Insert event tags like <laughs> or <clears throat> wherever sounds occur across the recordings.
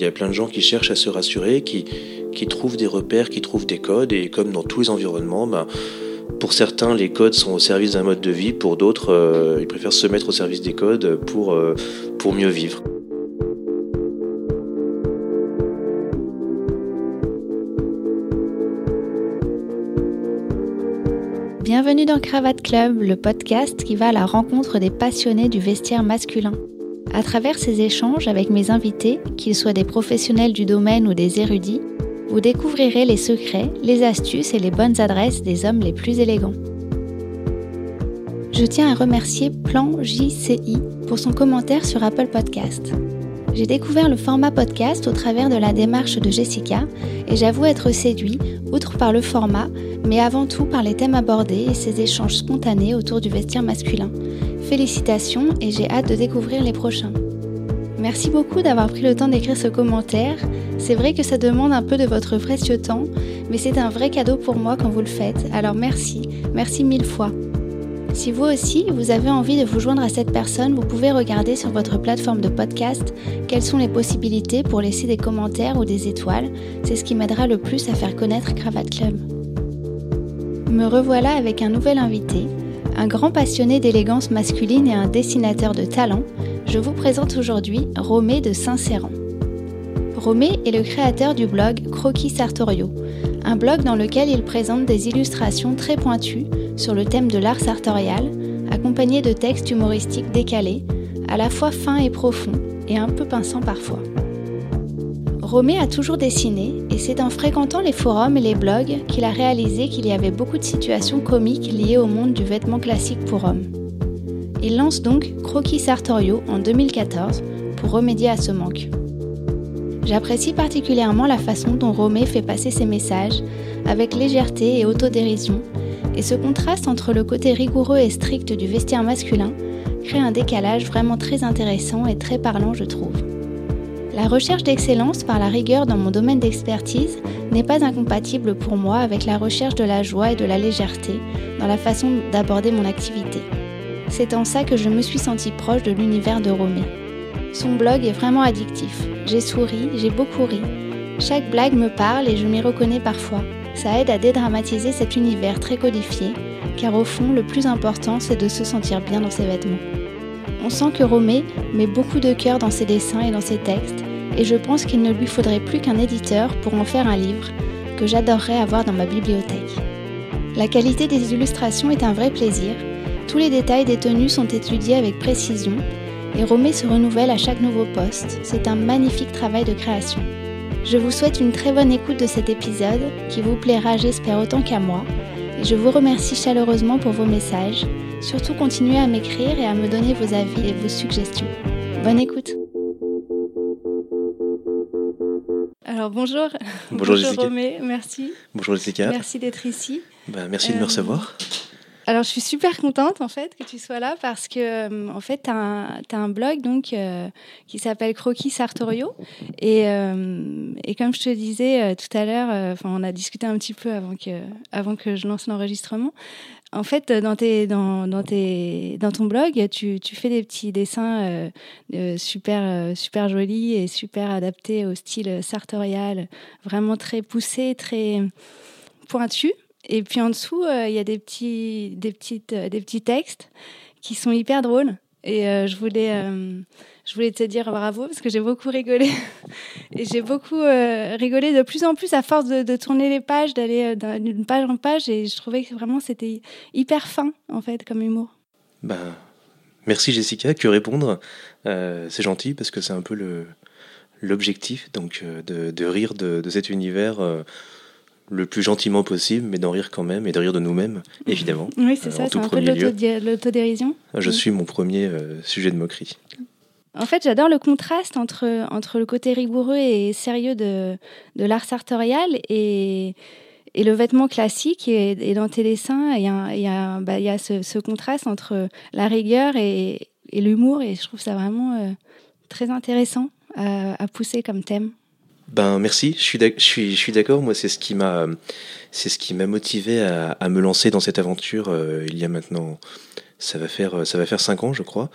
Il y a plein de gens qui cherchent à se rassurer, qui, trouvent des repères, qui trouvent des codes, et comme dans tous les environnements, bah, pour certains, les codes sont au service d'un mode de vie, pour d'autres, euh, ils préfèrent se mettre au service des codes pour, euh, pour mieux vivre. Bienvenue dans Cravate Club, le podcast qui va à la rencontre des passionnés du vestiaire masculin. À travers ces échanges avec mes invités, qu'ils soient des professionnels du domaine ou des érudits, vous découvrirez les secrets, les astuces et les bonnes adresses des hommes les plus élégants. Je tiens à remercier Plan JCI pour son commentaire sur Apple Podcast. J'ai découvert le format podcast au travers de la démarche de Jessica et j'avoue être séduit, outre par le format, mais avant tout par les thèmes abordés et ces échanges spontanés autour du vestiaire masculin. Félicitations et j'ai hâte de découvrir les prochains. Merci beaucoup d'avoir pris le temps d'écrire ce commentaire. C'est vrai que ça demande un peu de votre précieux temps, mais c'est un vrai cadeau pour moi quand vous le faites. Alors merci, merci mille fois. Si vous aussi, vous avez envie de vous joindre à cette personne, vous pouvez regarder sur votre plateforme de podcast quelles sont les possibilités pour laisser des commentaires ou des étoiles. C'est ce qui m'aidera le plus à faire connaître Cravate Club. Me revoilà avec un nouvel invité, un grand passionné d'élégance masculine et un dessinateur de talent, je vous présente aujourd'hui Romé de Saint-Céran. Romé est le créateur du blog Croquis Sartorio, un blog dans lequel il présente des illustrations très pointues sur le thème de l'art sartorial, accompagnées de textes humoristiques décalés, à la fois fins et profonds, et un peu pinçants parfois. Romé a toujours dessiné et c'est en fréquentant les forums et les blogs qu'il a réalisé qu'il y avait beaucoup de situations comiques liées au monde du vêtement classique pour hommes. Il lance donc Croquis Sartorio en 2014 pour remédier à ce manque. J'apprécie particulièrement la façon dont Romé fait passer ses messages avec légèreté et autodérision, et ce contraste entre le côté rigoureux et strict du vestiaire masculin crée un décalage vraiment très intéressant et très parlant je trouve. La recherche d'excellence par la rigueur dans mon domaine d'expertise n'est pas incompatible pour moi avec la recherche de la joie et de la légèreté dans la façon d'aborder mon activité. C'est en ça que je me suis sentie proche de l'univers de Romé. Son blog est vraiment addictif. J'ai souri, j'ai beaucoup ri. Chaque blague me parle et je m'y reconnais parfois. Ça aide à dédramatiser cet univers très codifié, car au fond, le plus important, c'est de se sentir bien dans ses vêtements. On sent que Romé met beaucoup de cœur dans ses dessins et dans ses textes, et je pense qu'il ne lui faudrait plus qu'un éditeur pour en faire un livre que j'adorerais avoir dans ma bibliothèque. La qualité des illustrations est un vrai plaisir, tous les détails des tenues sont étudiés avec précision, et Romé se renouvelle à chaque nouveau poste, c'est un magnifique travail de création. Je vous souhaite une très bonne écoute de cet épisode, qui vous plaira j'espère autant qu'à moi, et je vous remercie chaleureusement pour vos messages. Surtout continuez à m'écrire et à me donner vos avis et vos suggestions. Bonne écoute Alors bonjour. Bonjour, Jessica. Romé, merci. Bonjour Jessica. Merci d'être ici. Bah, merci de me Euh, recevoir. Alors, je suis super contente en fait que tu sois là parce que euh, en fait, tu as, un blog donc euh, qui s'appelle Croquis Sartorio et, euh, et comme je te disais euh, tout à l'heure, euh, enfin on a discuté un petit peu avant que avant que je lance l'enregistrement. En fait, dans tes dans dans tes dans ton blog, tu, tu fais des petits dessins euh, euh, super euh, super jolis et super adaptés au style sartorial, vraiment très poussé, très pointu. Et puis en dessous, euh, il y a des petits, des, petites, euh, des petits textes qui sont hyper drôles. Et euh, je, voulais, euh, je voulais te dire bravo parce que j'ai beaucoup rigolé. <laughs> Et j'ai beaucoup euh, rigolé de plus en plus à force de, de tourner les pages, d'aller euh, d'un- d'une page en page. Et je trouvais que vraiment c'était hyper fin, en fait, comme humour. Ben, merci Jessica, que répondre? Euh, C'est gentil parce que c'est un peu le l'objectif donc de, de rire de, de cet univers euh, le plus gentiment possible, mais d'en rire quand même et de rire de nous-mêmes, <laughs> évidemment. Oui, c'est Euh, ça, c'est un peu l'autodérision. Je Oui. suis mon premier euh, sujet de moquerie. En fait, j'adore le contraste entre, entre le côté rigoureux et sérieux de, de l'art sartorial et, et le vêtement classique. Et, et dans tes dessins, il y a, y a, bah, ce, contraste entre la rigueur et, l'humour. Et je trouve ça vraiment euh, très intéressant à, pousser comme thème. Ben merci, je suis je suis, d'accord. Moi, c'est ce qui m'a, c'est ce qui m'a motivé à, à me lancer dans cette aventure euh, il y a maintenant ça va faire ça va faire cinq ans je crois.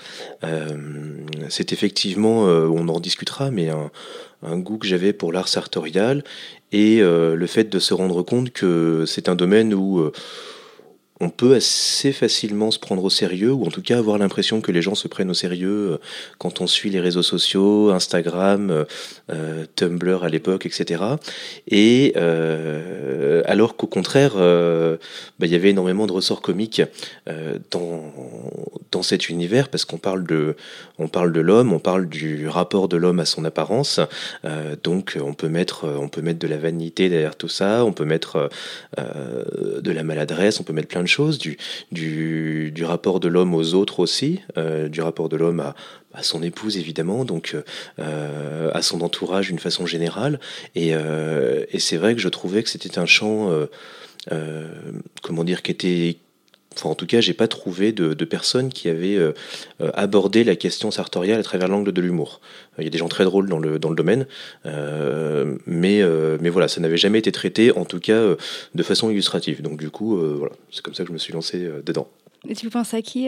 c'est effectivement, on en discutera, mais un, un goût que j'avais pour l'art sartorial et le fait de se rendre compte que c'est un domaine où on peut assez facilement se prendre au sérieux, ou en tout cas avoir l'impression que les gens se prennent au sérieux euh, quand on suit les réseaux sociaux, Instagram, euh, euh, Tumblr à l'époque, etc. Et alors qu'au contraire, bah, il y avait énormément de ressorts comiques dans, dans cet univers, parce qu'on parle de, on parle de l'homme, on parle du rapport de l'homme à son apparence, donc on peut mettre, on peut mettre de la vanité derrière tout ça, on peut mettre de la maladresse, on peut mettre plein de choses, du, du, du rapport de l'homme aux autres aussi, euh, du rapport de l'homme à, à, son épouse évidemment, donc euh, à son entourage d'une façon générale. Et, euh, et c'est vrai que je trouvais que c'était un champ, comment dire, qui était Enfin, en tout cas, j'ai pas trouvé de, de, personnes qui avaient euh, abordé la question sartoriale à travers l'angle de l'humour. Il y a des gens très drôles dans le, dans le domaine, euh, mais, euh, mais voilà, ça n'avait jamais été traité, en tout cas de façon illustrative. Donc du coup, voilà, c'est comme ça que je me suis lancé dedans. Et tu penses à qui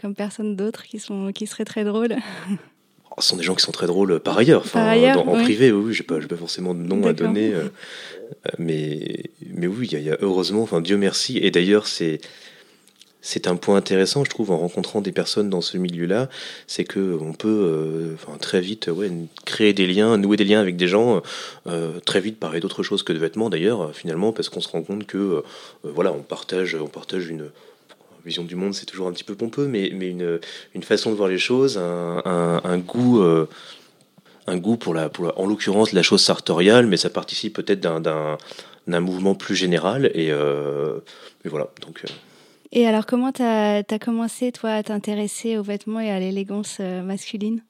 comme personne d'autre qui, sont, qui seraient très drôles? Oh, ce sont des gens qui sont très drôles par ailleurs, enfin, en privé, oui, j'ai pas, pas forcément de nom à donner, mais, mais oui, il y, a, heureusement, enfin Dieu merci, et d'ailleurs c'est c'est un point intéressant, je trouve, en rencontrant des personnes dans ce milieu-là, c'est que on peut euh, très vite créer des liens, nouer des liens avec des gens, euh, très vite parler d'autre chose que de vêtements d'ailleurs, finalement, parce qu'on se rend compte que euh, voilà, on partage, on partage une vision du monde, c'est toujours un petit peu pompeux, mais, une, façon de voir les choses, un, goût un goût pour la, en l'occurrence la chose sartoriale, mais ça participe peut-être d'un mouvement plus général. Et voilà. Donc, et alors, comment tu as, commencé, toi, à t'intéresser aux vêtements et à l'élégance euh, masculine?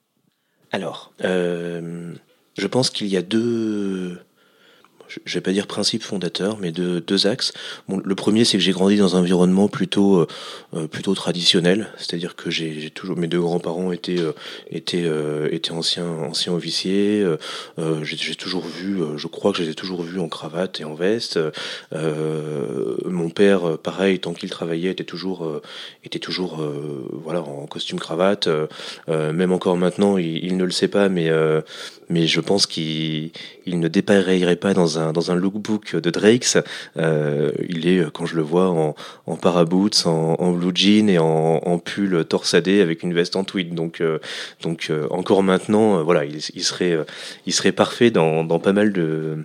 Alors, euh, je pense qu'il y a deux, je vais pas dire principe fondateur, mais de deux axes. Le premier, c'est que j'ai grandi dans un environnement plutôt euh, euh, plutôt traditionnel, c'est-à-dire que j'ai toujours mes deux grands-parents étaient euh, étaient étaient anciens anciens officiers. j'ai toujours vu, je crois que je les ai toujours vus en cravate et en veste. mon père, pareil, tant qu'il travaillait, était toujours était toujours voilà en costume cravate. même encore maintenant, il, il, ne le sait pas, mais mais je pense qu'il il ne dépareillerait pas dans un, dans un lookbook de Drake's. Euh, il est, quand je le vois, en, en paraboots, en, en blue jean et en, en, pull torsadé avec une veste en tweed. Donc, euh, donc euh, encore maintenant, euh, voilà, il, il, serait, il serait parfait dans, dans pas mal de,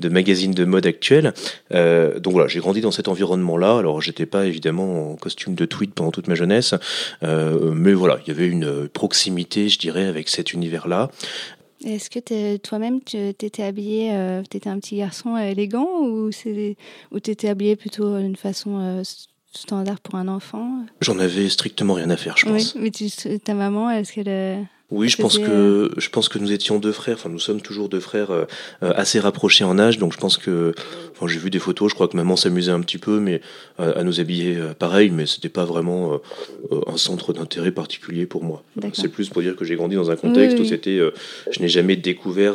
de magazines de mode actuels. donc voilà, j'ai grandi dans cet environnement-là. Alors, j'étais pas évidemment en costume de tweed pendant toute ma jeunesse, mais voilà, il y avait une proximité, je dirais, avec cet univers-là. Est-ce que toi-même, tu étais habillé, euh, tu étais un petit garçon élégant ou tu étais habillé plutôt d'une façon euh, standard pour un enfant? J'en avais strictement rien à faire, je pense. Oui, mais tu, ta maman, est-ce qu'elle oui, je pense que euh, je pense que nous étions deux frères. Enfin, nous sommes toujours deux frères euh, euh, assez rapprochés en âge. Donc, je pense que, enfin, j'ai vu des photos. Je crois que maman s'amusait un petit peu, mais à nous habiller pareil. Mais c'était pas vraiment un centre d'intérêt particulier pour moi. C'est plus pour dire que j'ai grandi dans un contexte où c'était, je n'ai jamais découvert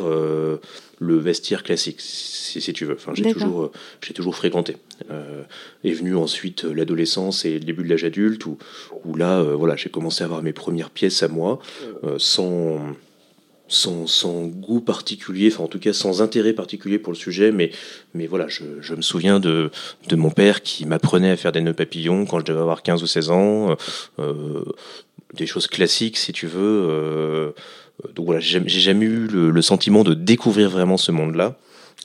le vestiaire classique, si, si tu veux. Enfin, j'ai toujours, euh, j'ai toujours fréquenté. Euh, est venu ensuite euh, l'adolescence et le début de l'âge adulte, où, où là, euh, voilà, j'ai commencé à avoir mes premières pièces à moi, sans, sans, sans, goût particulier, enfin en tout cas sans intérêt particulier pour le sujet, mais, mais voilà, je, je me souviens de, de mon père qui m'apprenait à faire des nœuds papillons quand je devais avoir 15 ou 16 ans, des choses classiques si tu veux euh, donc voilà, j'ai jamais eu le, sentiment de découvrir vraiment ce monde-là.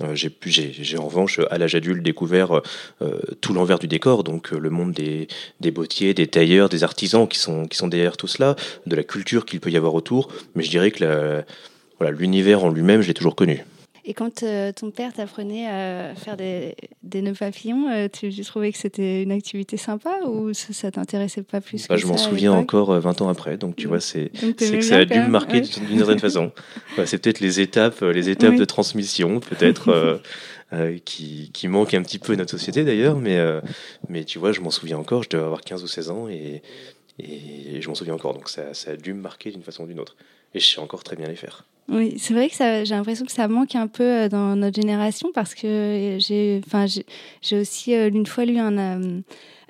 Euh, j'ai en revanche à l'âge adulte découvert euh, tout l'envers du décor, donc le monde des, des bottiers, des tailleurs, des artisans qui sont, qui sont derrière tout cela, de la culture qu'il peut y avoir autour. Mais je dirais que voilà, l'univers en lui-même, je l'ai toujours connu. Et quand euh, ton père t'apprenait à faire des, des nœuds papillons, euh, tu, trouvais que c'était une activité sympa ou ça, ça t'intéressait pas plus bah, Je m'en souviens encore 20 euh, ans après, donc tu vois, c'est que ça a dû me marquer d'une certaine façon. <laughs> c'est peut-être les étapes, les étapes de transmission, peut-être. qui, qui manquent un petit peu à notre société d'ailleurs, mais, mais tu vois, je m'en souviens encore, je devais avoir 15 ou 16 ans et, et je m'en souviens encore, donc ça, ça a dû me marquer d'une façon ou d'une autre. Et je sais encore très bien les faire. Oui, c'est vrai que j'ai l'impression que ça manque un peu euh, dans notre génération parce que j'ai, enfin, j'ai aussi euh, une fois lu un, euh,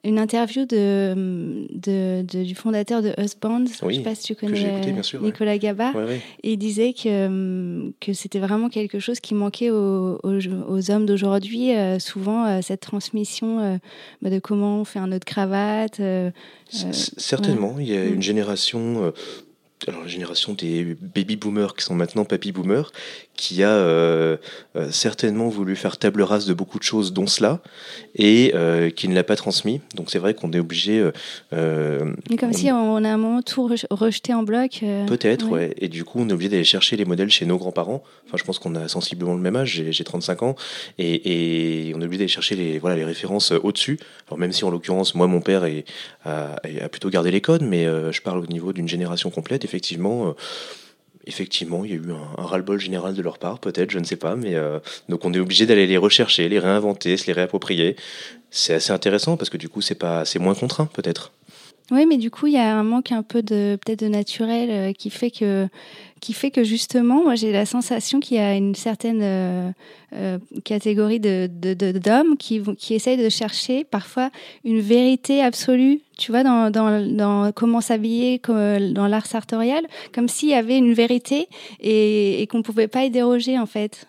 une interview de, de, du fondateur de Husband. Oui, je sais pas si tu connais écouté, bien sûr, Nicolas. Et il disait que, que c'était vraiment quelque chose qui manquait aux, aux, hommes d'aujourd'hui. souvent, cette transmission bah, de comment on fait un nœud de cravate. Certainement, il y a une génération alors la génération des baby boomers qui sont maintenant papy boomers, qui a euh, euh, certainement voulu faire table rase de beaucoup de choses, dont cela, et euh, qui ne l'a pas transmis. Donc c'est vrai qu'on est obligé. comme si on a un moment tout rejeté en bloc. Peut-être, ouais. Et du coup, on est obligé d'aller chercher les modèles chez nos grands-parents. Enfin, je pense qu'on a sensiblement le même âge. J'ai 35 ans, et, on est obligé d'aller chercher les voilà les références au-dessus. Alors même si en l'occurrence, moi, mon père a, a, plutôt gardé les codes, mais je parle au niveau d'une génération complète. Effectivement effectivement, il y a eu un, ras-le-bol général de leur part, peut-être, je ne sais pas, mais euh, donc on est obligé d'aller les rechercher, les réinventer, se les réapproprier. C'est assez intéressant parce que du coup, c'est pas, c'est moins contraint, peut-être. Oui, mais du coup, il y a un manque un peu de peut-être de naturel euh, qui fait que qui fait que justement, moi, j'ai la sensation qu'il y a une certaine euh, euh, catégorie de, d'hommes qui qui essayent de chercher parfois une vérité absolue, tu vois, dans, dans, dans comment s'habiller, dans l'art sartorial, comme s'il y avait une vérité et, et qu'on pouvait pas y déroger en fait.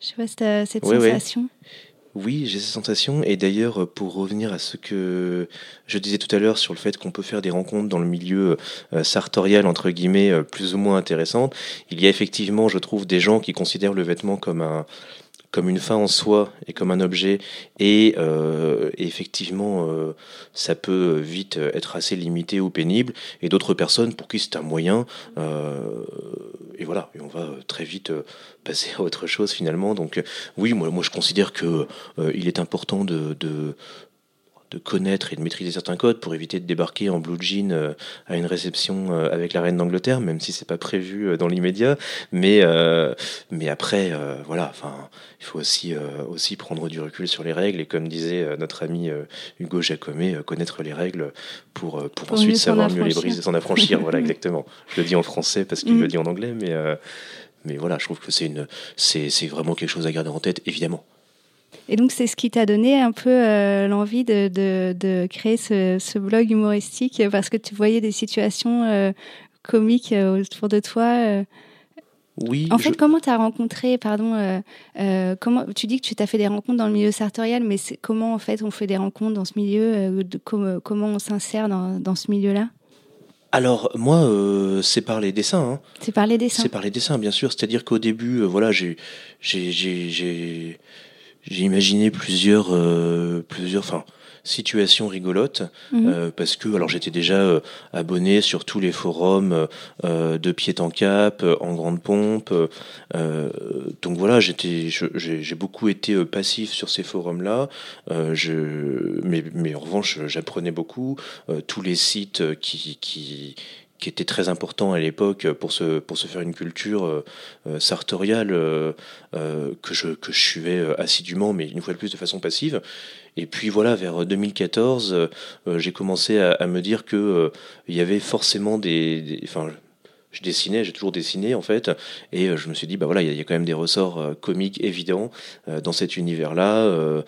Je sais pas si tu as cette sensation. Oui, j'ai cette sensation. Et d'ailleurs, pour revenir à ce que je disais tout à l'heure sur le fait qu'on peut faire des rencontres dans le milieu euh, sartorial, entre guillemets, euh, plus ou moins intéressantes, il y a effectivement, je trouve, des gens qui considèrent le vêtement comme un, comme une fin en soi et comme un objet. Et, euh, effectivement, ça peut vite être assez limité ou pénible. Et d'autres personnes pour qui c'est un moyen. Euh, et voilà, on va très vite <laughs> passer à autre chose finalement. Donc oui, moi, je considère que il est important de de connaître et de maîtriser certains codes pour éviter de débarquer en blue jean euh, à une réception euh, avec la reine d'Angleterre, même si c'est pas prévu euh, dans l'immédiat. Mais mais après, voilà, enfin, il faut aussi aussi prendre du recul sur les règles et comme disait notre ami Hugo Jacomet, connaître les règles pour pour, ensuite savoir mieux les briser, s'en affranchir. voilà, <laughs> exactement. Je le dis en français parce qu'il le mm. dit en anglais, mais mais voilà, je trouve que c'est une c'est c'est vraiment quelque chose à garder en tête, évidemment. Et donc, c'est ce qui t'a donné un peu euh, l'envie de, de, créer ce, blog humoristique parce que tu voyais des situations euh, comiques euh, autour de toi. Oui. En fait, comment tu as rencontré, pardon, comment, tu dis que tu t'as fait des rencontres dans le milieu sartorial, mais comment en fait on fait des rencontres dans ce milieu de, comment, on s'insère dans, dans ce milieu-là? Alors moi, c'est par les dessins. Hein. C'est par les dessins. C'est par les dessins, bien sûr. C'est-à-dire qu'au début, voilà, j'ai, j'ai, j'ai imaginé plusieurs, euh, plusieurs, enfin, situations rigolotes mhm. euh, parce que alors j'étais déjà euh, abonné sur tous les forums de pied en cap, en grande pompe, donc voilà, j'étais, j'ai beaucoup été passif sur ces forums-là. je, mais, mais en revanche, j'apprenais beaucoup. tous les sites qui, qui qui était très important à l'époque pour se, pour se faire une culture euh, euh, sartoriale euh, que, je, que je suivais assidûment, mais une fois de plus de façon passive. Et puis voilà, vers 2014, j'ai commencé à, me dire que il y avait forcément des, enfin, je dessinais, j'ai toujours dessiné en fait, et je me suis dit bah voilà, il y, a quand même des ressorts comiques évidents dans cet univers-là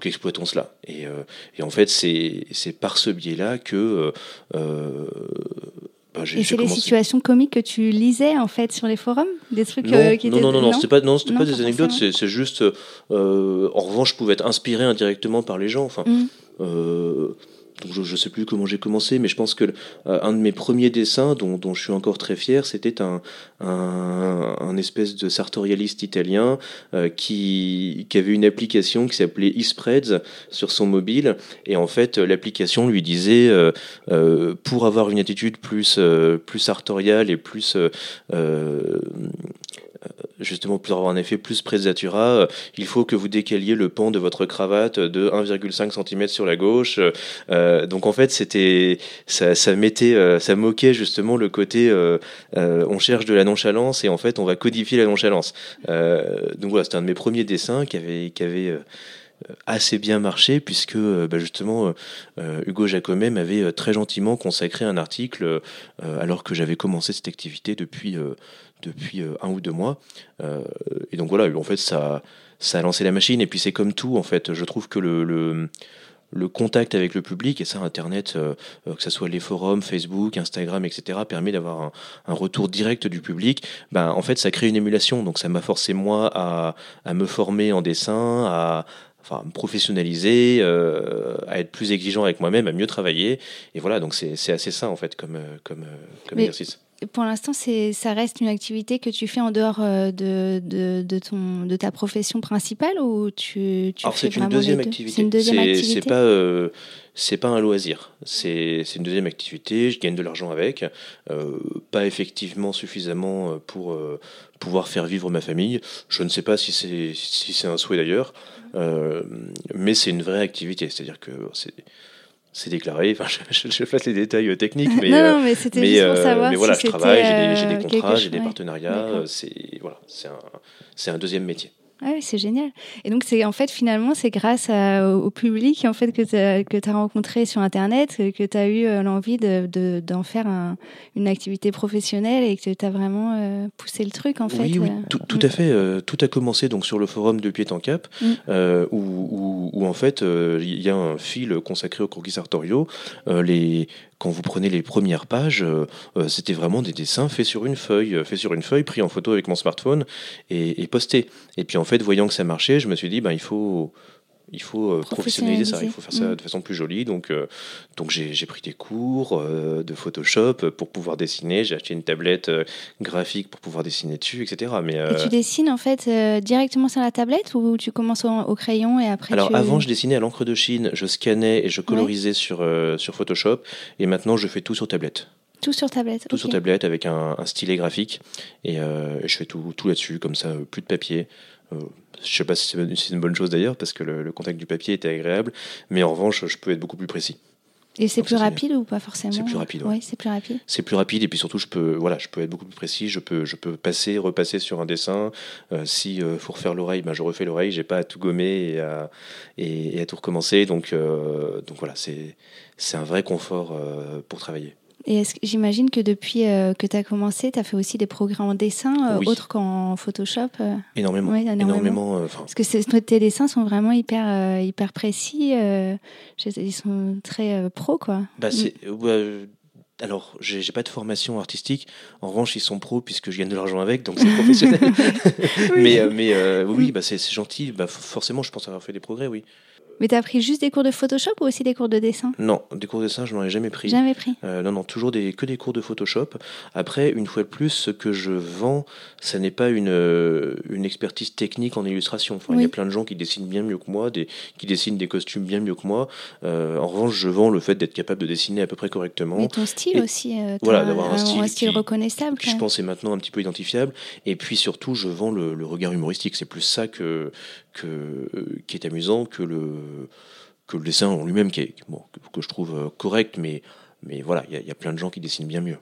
donc exploitons cela. Et, euh, et en fait, c'est par ce biais-là que euh, euh bah, et c'est les situations comiques que tu lisais en fait sur les forums? Des trucs non, euh, qui non, étaient... non, non, non, c'était pas, non, pas des anecdotes, c'est juste. en revanche, je pouvais être inspiré indirectement par les gens. Enfin, mmh je ne sais plus comment j'ai commencé, mais je pense que euh, un de mes premiers dessins, dont, dont je suis encore très fier, c'était un, un, un, espèce de sartorialiste italien euh, qui, qui avait une application qui s'appelait eSpreads sur son mobile, et en fait l'application lui disait euh pour avoir une attitude plus plus sartoriale et plus justement pour avoir un effet plus presatura, euh, il faut que vous décaliez le pan de votre cravate de 1,5 cm sur la gauche. Euh, donc en fait, c'était ça, ça mettait, euh, ça moquait justement le côté on cherche de la nonchalance et en fait on va codifier la nonchalance. donc voilà, c'était un de mes premiers dessins qui avait qui avait assez bien marché puisque bah, justement Hugo Jacomet m'avait très gentiment consacré un article alors que j'avais commencé cette activité depuis depuis euh, un ou deux mois. Euh, et donc voilà, en fait, ça, ça a lancé la machine. Et puis c'est comme tout, en fait. Je trouve que le, le contact avec le public, et ça, Internet, euh, euh, que ce soit les forums, Facebook, Instagram, etc., permet d'avoir un, un, retour direct du public, ben, en fait, ça crée une émulation. Donc, ça m'a forcé, moi, à, à, me former en dessin, à, enfin, me professionnaliser, euh, à être plus exigeant avec moi-même, à mieux travailler. Et voilà, donc c'est assez ça, en fait, comme, comme, comme Mais... exercice pour l'instant, ça reste une activité que tu fais en dehors euh, de, de, de, ton, de ta profession principale ou tu, tu Alors c'est une deuxième activité. C'est une deuxième activité. C'est pas, euh, pas un loisir. C'est une deuxième activité. Je gagne de l'argent avec, euh, pas effectivement suffisamment pour euh, pouvoir faire vivre ma famille. Je ne sais pas si c'est si un souhait d'ailleurs, euh, mais c'est une vraie activité. C'est-à-dire que c'est c'est déclaré. Enfin, <laughs> je, je, je, fasse les détails euh, techniques, <laughs> mais non, non, mais c'était juste pour savoir mais voilà, si je travaille, euh, j'ai des, des, contrats, j'ai des ouais. partenariats. C'est voilà, c'est un, c'est un deuxième métier. Ah oui, c'est génial. Et donc, c'est en fait, finalement, c'est grâce à, au public en fait, que tu as, que as rencontré sur Internet que tu as eu euh, l'envie d'en de, de, faire un, une activité professionnelle et que tu as vraiment euh, poussé le truc, en fait. Oui, tout, à fait. Euh, tout a commencé donc, sur le forum de Pied en Cap, mm. euh, où, où, où, en fait, il y a un fil consacré aux croquis sartoriaux. les, quand vous prenez les premières pages, euh, c'était vraiment des dessins faits sur une feuille, faits sur une feuille, pris en photo avec mon smartphone et, et postés. Et puis en fait, voyant que ça marchait, je me suis dit, ben, il faut, il faut euh, professionnaliser ça, il faut faire ça mmh. de façon plus jolie. Donc, euh, donc j'ai pris des cours euh, de Photoshop pour pouvoir dessiner. J'ai acheté une tablette euh, graphique pour pouvoir dessiner dessus, etc. Mais, et tu dessines en fait directement sur la tablette ou tu commences au, au crayon et après Alors tu... avant, je dessinais à l'encre de Chine, je scannais et je colorisais ouais. sur, sur Photoshop. Et maintenant, je fais tout sur tablette. Tout sur tablette. Tout okay. sur tablette avec un, un stylet graphique et, je fais tout, tout là-dessus, comme ça, plus de papier. Je sais pas si c'est une bonne chose d'ailleurs parce que le, le, contact du papier était agréable, mais en revanche, je peux être beaucoup plus précis. Et c'est plus rapide ou pas forcément C'est plus rapide. Oui, c'est plus rapide. C'est plus rapide et puis surtout, je peux, voilà, je peux être beaucoup plus précis. Je peux, je peux passer, repasser sur un dessin. Euh, si euh, faut refaire l'oreille, ben je refais l'oreille. J'ai pas à tout gommer et à, et, et à tout recommencer. Donc, euh, donc voilà, c'est, c'est un vrai confort euh, pour travailler. Et j'imagine que depuis euh, que tu as commencé, tu as fait aussi des progrès en dessin, euh, oui. autres qu'en Photoshop euh... Énormément. Énormément Parce que tes dessins sont vraiment hyper, euh, hyper précis. euh, ils sont très euh, pro, quoi. Bah. Mm. alors, j'ai pas de formation artistique. En revanche, ils sont pros puisque je gagne de l'argent avec, donc c'est professionnel. <laughs> oui. <laughs> Mais, mais oui, bah, c'est gentil. Bah, forcément, je pense avoir fait des progrès, oui. Mais tu as pris juste des cours de Photoshop ou aussi des cours de dessin? Non, des cours de dessin, je n'en ai jamais pris. Jamais pris euh, Non, non, toujours des, que des cours de Photoshop. Après, une fois de plus, ce que je vends, ça n'est pas une, une expertise technique en illustration. Enfin, oui. Il y a plein de gens qui dessinent bien mieux que moi, des, qui dessinent des costumes bien mieux que moi. Euh, en revanche, je vends le fait d'être capable de dessiner à peu près correctement. Mais ton style Et, aussi. Euh, voilà, d'avoir un, un, style, un style qui, reconnaissable. Qui, je pense, est maintenant un petit peu identifiable. Et puis surtout, je vends le, le regard humoristique. C'est plus ça que, que, qui est amusant que le que le dessin en lui-même, qui est, bon, que je trouve euh, correct, mais, mais voilà, il y, y, a plein de gens qui dessinent bien mieux.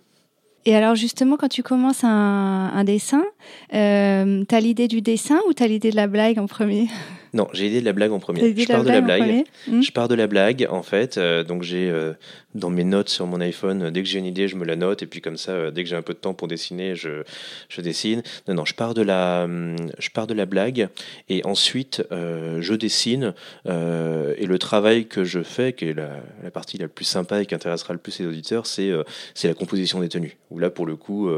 Et alors justement, quand tu commences un, un dessin, euh, tu as l'idée du dessin ou tu as l'idée de la blague en premier? Non, j'ai l'idée de la blague en premier. Je pars de la blague. Mmh. Je pars de la blague, en fait. Euh, donc j'ai euh, dans mes notes sur mon iPhone, dès que j'ai une idée, je me la note. Et puis comme ça, euh, dès que j'ai un peu de temps pour dessiner, je, je dessine. Non, non, je pars de la, je pars de la blague. Et ensuite, euh, je dessine. Euh, et le travail que je fais, qui est la, partie la plus sympa et qui intéressera le plus les auditeurs, c'est la composition des tenues. Où là, pour le coup,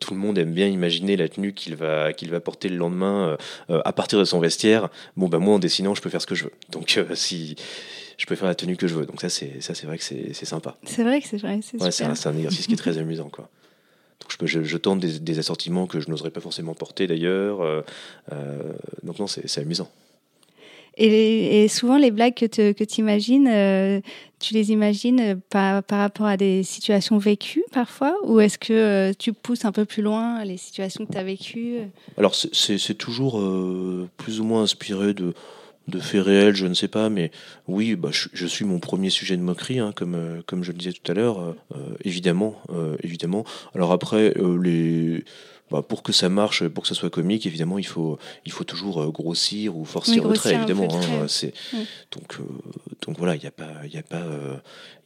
tout le monde aime bien imaginer la tenue qu'il va, qu'il va porter le lendemain à partir de son vestiaire bon bah moi en dessinant je peux faire ce que je veux donc euh, si je peux faire la tenue que je veux. Donc ça c'est ça c'est vrai que c'est sympa. C'est vrai que c'est vrai c'est ouais, c'est un, un, exercice qui est très amusant quoi. Donc je, peux, je, je tente des, des, assortiments que je n'oserais pas forcément porter d'ailleurs euh, euh, donc non c'est amusant. Et, et, souvent, les blagues que, te, que tu imagines, euh, tu les imagines par, par rapport à des situations vécues parfois? Ou est-ce que euh, tu pousses un peu plus loin les situations que tu as vécues? Alors, c'est toujours euh, plus ou moins inspiré de, de faits réels, je ne sais pas, mais oui, bah, je, je, suis mon premier sujet de moquerie, hein, comme, comme je le disais tout à l'heure, évidemment, évidemment. Alors après, les bah, pour que ça marche, pour que ça soit comique, évidemment, il faut, il faut toujours euh, grossir ou forcer oui, le trait, évidemment. Hein, c'est oui. donc, euh, donc voilà, il n'y a pas, il a pas, euh,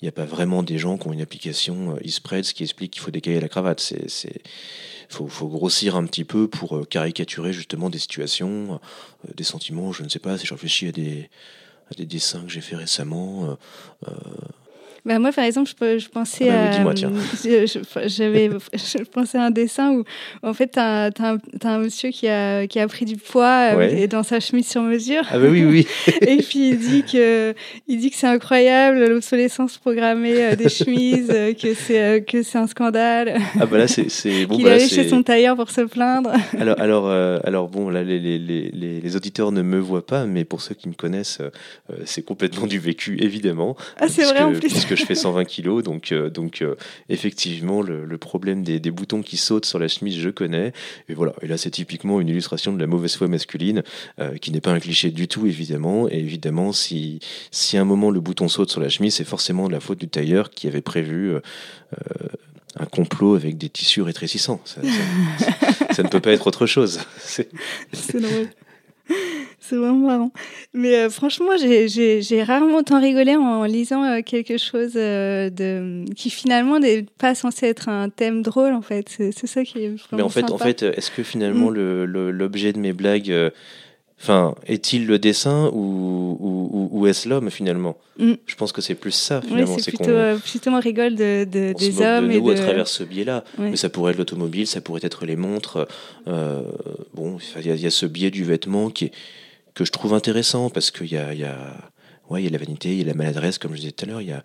il a pas vraiment des gens qui ont une application euh, eSpreads qui explique qu'il faut décaler la cravate. C'est, c'est, faut, faut grossir un petit peu pour caricaturer justement des situations, des sentiments. Je ne sais pas si je réfléchis à des des dessins que j'ai fait récemment. Bah moi, par exemple, je, je pensais ah bah, à. J'avais, <laughs> je, pensais à un dessin où, en fait, tu as, un monsieur qui a, qui a pris du poids euh, et dans sa chemise sur mesure. Ah, bah oui, oui. <laughs> et puis, il dit que, il dit que c'est incroyable, l'obsolescence programmée euh, des chemises, euh, que c'est, que c'est un scandale. Ah, bah là, c'est. <laughs> Bon, Qu'il bah, allait chez son tailleur pour se plaindre. Alors, alors, alors bon, là, les, les, les, les, auditeurs ne me voient pas, mais pour ceux qui me connaissent, c'est complètement du vécu, évidemment. Ah, c'est vrai en plus je fais 120 kilos, donc, euh, euh, effectivement, le, problème des, boutons qui sautent sur la chemise, je connais. Et voilà, et là, c'est typiquement une illustration de la mauvaise foi masculine, euh, qui n'est pas un cliché du tout, évidemment. Et évidemment, si, à un moment le bouton saute sur la chemise, c'est forcément de la faute du tailleur qui avait prévu un complot avec des tissus rétrécissants. Ça, ça ne peut pas être autre chose. <laughs> C'est drôle. C'est vraiment marrant. Mais euh, franchement, j'ai rarement tant rigolé en, lisant euh, quelque chose euh, de, qui finalement n'est pas censé être un thème drôle, en fait. C'est ça qui est vraiment Mais en fait, en fait est-ce que finalement mm. l'objet de mes blagues, enfin, est-il le dessin ou, ou, est-ce l'homme finalement? Mm. Je pense que c'est plus ça finalement. Oui, c'est plutôt, plutôt on rigole de, de des hommes. De nous à travers ce biais-là. Mais ça pourrait être l'automobile, ça pourrait être les montres. bon, il y, y, a ce biais du vêtement qui est que je trouve intéressant parce qu'il y a, y, a, ouais, y a la vanité, il y a la maladresse, comme je disais tout à l'heure. Il y a...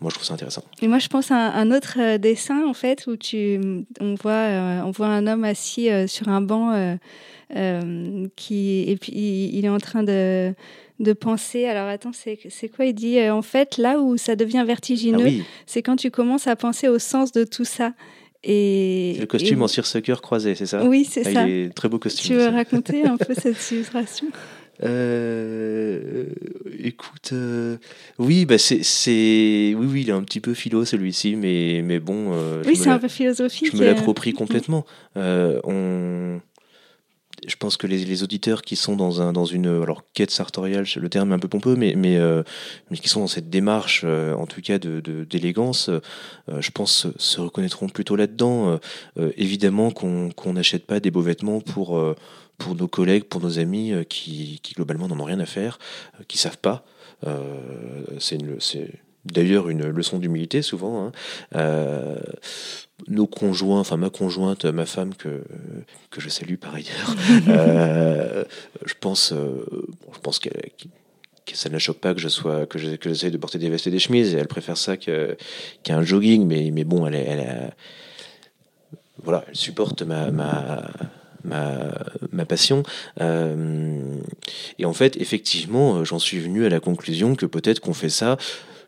Moi, je trouve ça intéressant. Et moi, je pense à un, autre euh, dessin, en fait, où tu, on, voit, euh, on voit un homme assis euh, sur un banc qui, et puis il est en train de, de penser. Alors, attends, c'est quoi Il dit, en fait, là où ça devient vertigineux, ah c'est quand tu commences à penser au sens de tout ça. Et, le costume en seersucker croisé, c'est ça? Oui, c'est ah, ça. Il est très beau costume. Tu veux raconter un peu <laughs> cette illustration euh, écoute, euh, oui, bah c'est, oui, oui, il est un petit peu philo celui-ci, mais, mais bon. Euh, oui, c'est un peu philosophique. Je me l'approprie complètement. on, je pense que les, auditeurs qui sont dans, un, dans une alors quête sartoriale, le terme est un peu pompeux, mais, mais, euh, mais qui sont dans cette démarche, euh, en tout cas de, d'élégance, euh, je pense se reconnaîtront plutôt là-dedans. évidemment qu'on n'achète pas des beaux vêtements pour, pour nos collègues, pour nos amis qui, qui globalement n'en ont rien à faire, qui savent pas. c'est d'ailleurs une leçon d'humilité souvent. Hein nos conjoints, enfin ma conjointe, ma femme que, que je salue par ailleurs, <laughs> euh, je pense, euh, je pense que ça ne la choque pas que je sois que j'essaie de porter des vestes et des chemises et elle préfère ça qu'un jogging mais mais bon elle elle, voilà elle supporte ma ma ma, passion. Euh, et en fait, effectivement, j'en suis venu à la conclusion que peut-être qu'on fait ça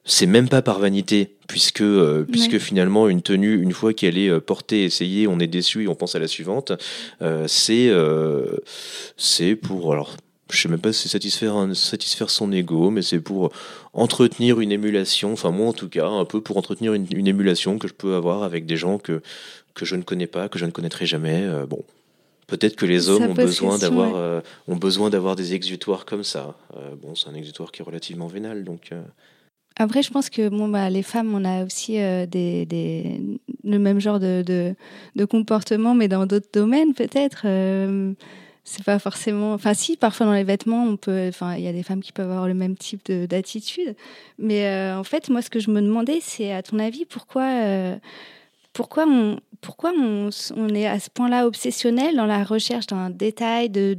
c'est même pas par vanité, puisque, euh, puisque finalement, une tenue, une fois qu'elle est euh, portée, essayée, on est déçu et on pense à la suivante, euh, c'est c'est pour. Alors, je sais même pas si c'est satisfaire, satisfaire son ego, mais c'est pour entretenir une émulation, enfin, moi en tout cas, un peu pour entretenir une, une émulation que je peux avoir avec des gens que, que je ne connais pas, que je ne connaîtrai jamais. bon. Peut-être que les hommes ont besoin, d'avoir, ont besoin d'avoir des exutoires comme ça. bon, c'est un exutoire qui est relativement vénal, donc. Après, je pense que bon, bah, les femmes, on a aussi euh, le même genre de, comportement, mais dans d'autres domaines peut-être. Euh, c'est pas forcément. Enfin, si, parfois dans les vêtements, il y a des femmes qui peuvent avoir le même type d'attitude. Mais euh, en fait, moi, ce que je me demandais, c'est à ton avis, pourquoi, pourquoi on, pourquoi on, est à ce point-là obsessionnel dans la recherche d'un détail de,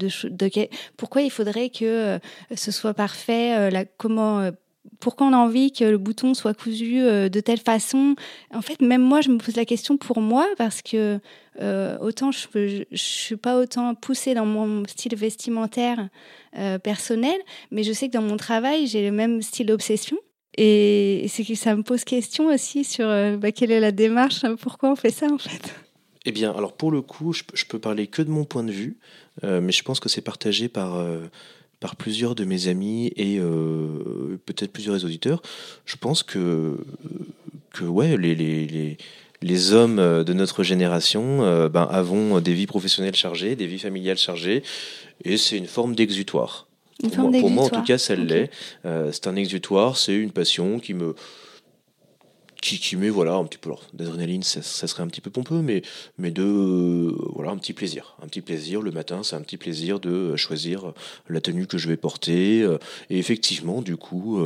pourquoi il faudrait que ce soit parfait, comment pourquoi on a envie que le bouton soit cousu euh, de telle façon? En fait, même moi, je me pose la question pour moi parce que euh, autant je ne suis pas autant poussée dans mon style vestimentaire euh, personnel, mais je sais que dans mon travail, j'ai le même style d'obsession. Et c'est que ça me pose question aussi sur bah, quelle est la démarche, hein, pourquoi on fait ça en fait? Eh bien, alors pour le coup, je, je peux parler que de mon point de vue, mais je pense que c'est partagé par par plusieurs de mes amis et euh, peut-être plusieurs des auditeurs, je pense que, que ouais, les, les, les, hommes de notre génération euh, ben, avons des vies professionnelles chargées, des vies familiales chargées, et c'est une forme d'exutoire. Pour, moi, en tout cas, ça l'est. Euh, c'est un exutoire, c'est une passion qui me qui, qui met voilà un petit peu d'adrénaline ça, serait un petit peu pompeux mais mais de euh, voilà un petit plaisir. Un petit plaisir le matin c'est un petit plaisir de choisir la tenue que je vais porter et effectivement du coup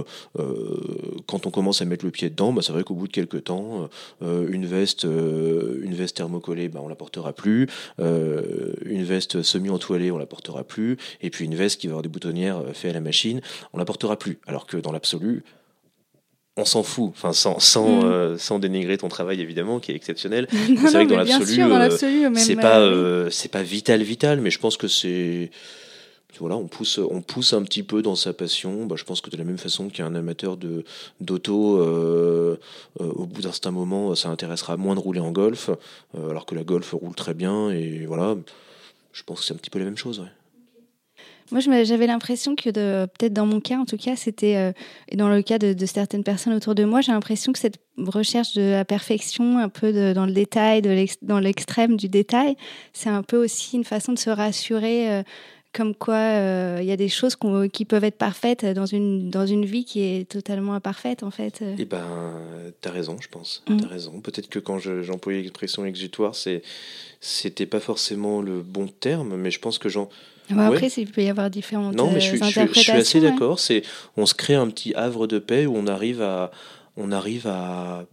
quand on commence à mettre le pied dedans bah, c'est vrai qu'au bout de quelques temps une veste une veste thermocollée bah, on la portera plus une veste semi entoilée on la portera plus et puis une veste qui va avoir des boutonnières faites à la machine on la portera plus. Alors que dans l'absolu on s'en fout, enfin sans sans, mm. euh, sans dénigrer ton travail évidemment qui est exceptionnel. <laughs> c'est vrai que dans l'absolu, euh, c'est pas euh, c'est pas vital vital, mais je pense que c'est voilà, on pousse, on pousse un petit peu dans sa passion. Bah, je pense que de la même façon qu'un amateur de d'auto, au bout d'un certain moment, ça intéressera moins de rouler en golf, alors que la golf roule très bien. Et voilà, je pense que c'est un petit peu la même chose. Moi, j'avais l'impression que, peut-être dans mon cas, en tout cas, c'était, euh, et dans le cas de, certaines personnes autour de moi, j'ai l'impression que cette recherche de la perfection, un peu dans le détail, de dans l'extrême du détail, c'est un peu aussi une façon de se rassurer. Euh, comme quoi euh, il y a des choses qui peuvent être parfaites dans une, dans une vie qui est totalement imparfaite en fait. Eh ben, t'as raison, je pense. Mm. T'as raison. Peut-être que quand j'employais l'expression exutoire, c'était pas forcément le bon terme, mais je pense que j'en, après, il peut y avoir différentes Non, mais je suis, je, suis assez d'accord. C'est, on se crée un petit havre de paix où on arrive à, on arrive à,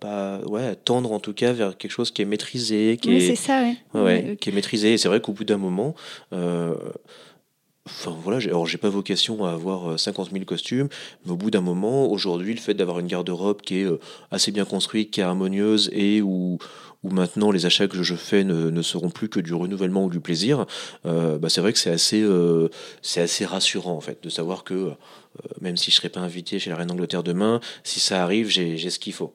pas, ouais, tendre en tout cas vers quelque chose qui est maîtrisé, qui est, ça, ouais. qui est maîtrisé. Et c'est vrai qu'au bout d'un moment. Euh, Enfin voilà, alors j'ai pas vocation à avoir 50 euh, 000 costumes, mais au bout d'un moment, aujourd'hui, le fait d'avoir une garde-robe qui est euh, assez bien construite, qui est harmonieuse et où, où maintenant les achats que je fais ne, ne seront plus que du renouvellement ou du plaisir, euh, bah c'est vrai que c'est assez, euh, assez rassurant en fait de savoir que euh, même si je serais pas invité chez la reine d'Angleterre demain, si ça arrive, j'ai ce qu'il faut.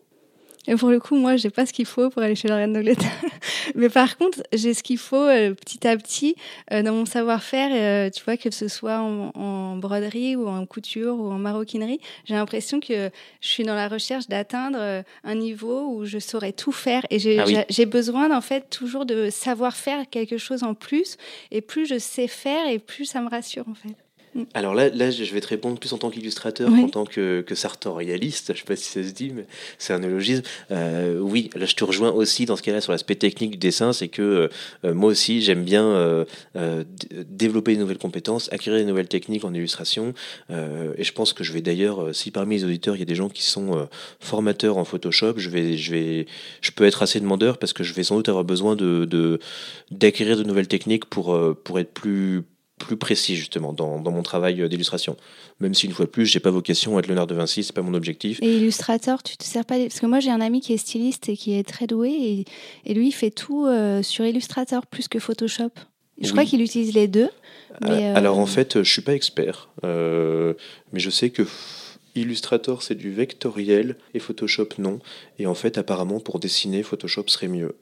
Et pour le coup, moi, j'ai pas ce qu'il faut pour aller chez la reine d'Angleterre. <laughs> Mais par contre, j'ai ce qu'il faut euh, petit à petit euh, dans mon savoir-faire. Euh, tu vois, que ce soit en, broderie ou en couture ou en maroquinerie, j'ai l'impression que je suis dans la recherche d'atteindre un niveau où je saurais tout faire. Et j'ai ah besoin, en fait, toujours de savoir faire quelque chose en plus. Et plus je sais faire, et plus ça me rassure, en fait. Alors là, là, je vais te répondre plus en tant qu'illustrateur qu'en tant que, que sartorialiste. Je ne sais pas si ça se dit, mais c'est un néologisme. Euh, oui, là, je te rejoins aussi dans ce cas-là sur l'aspect technique du dessin. C'est que euh, moi aussi, j'aime bien euh, développer de nouvelles compétences, acquérir de nouvelles techniques en illustration. et je pense que je vais d'ailleurs, si parmi les auditeurs, il y a des gens qui sont formateurs en Photoshop, je, vais, je, vais, je peux être assez demandeur parce que je vais sans doute avoir besoin de d'acquérir de, de nouvelles techniques pour, pour être plus plus précis justement dans, dans mon travail d'illustration. Même si une fois de plus, j'ai pas vocation à être Léonard de Vinci, c'est pas mon objectif. Et illustrateur, tu te sers pas parce que moi j'ai un ami qui est styliste et qui est très doué et, et lui il fait tout euh, sur Illustrator plus que Photoshop. Je crois qu'il utilise les deux. Euh, euh, alors en fait, je suis pas expert, mais je sais que Illustrator c'est du vectoriel et Photoshop non. Et en fait, apparemment pour dessiner, Photoshop serait mieux.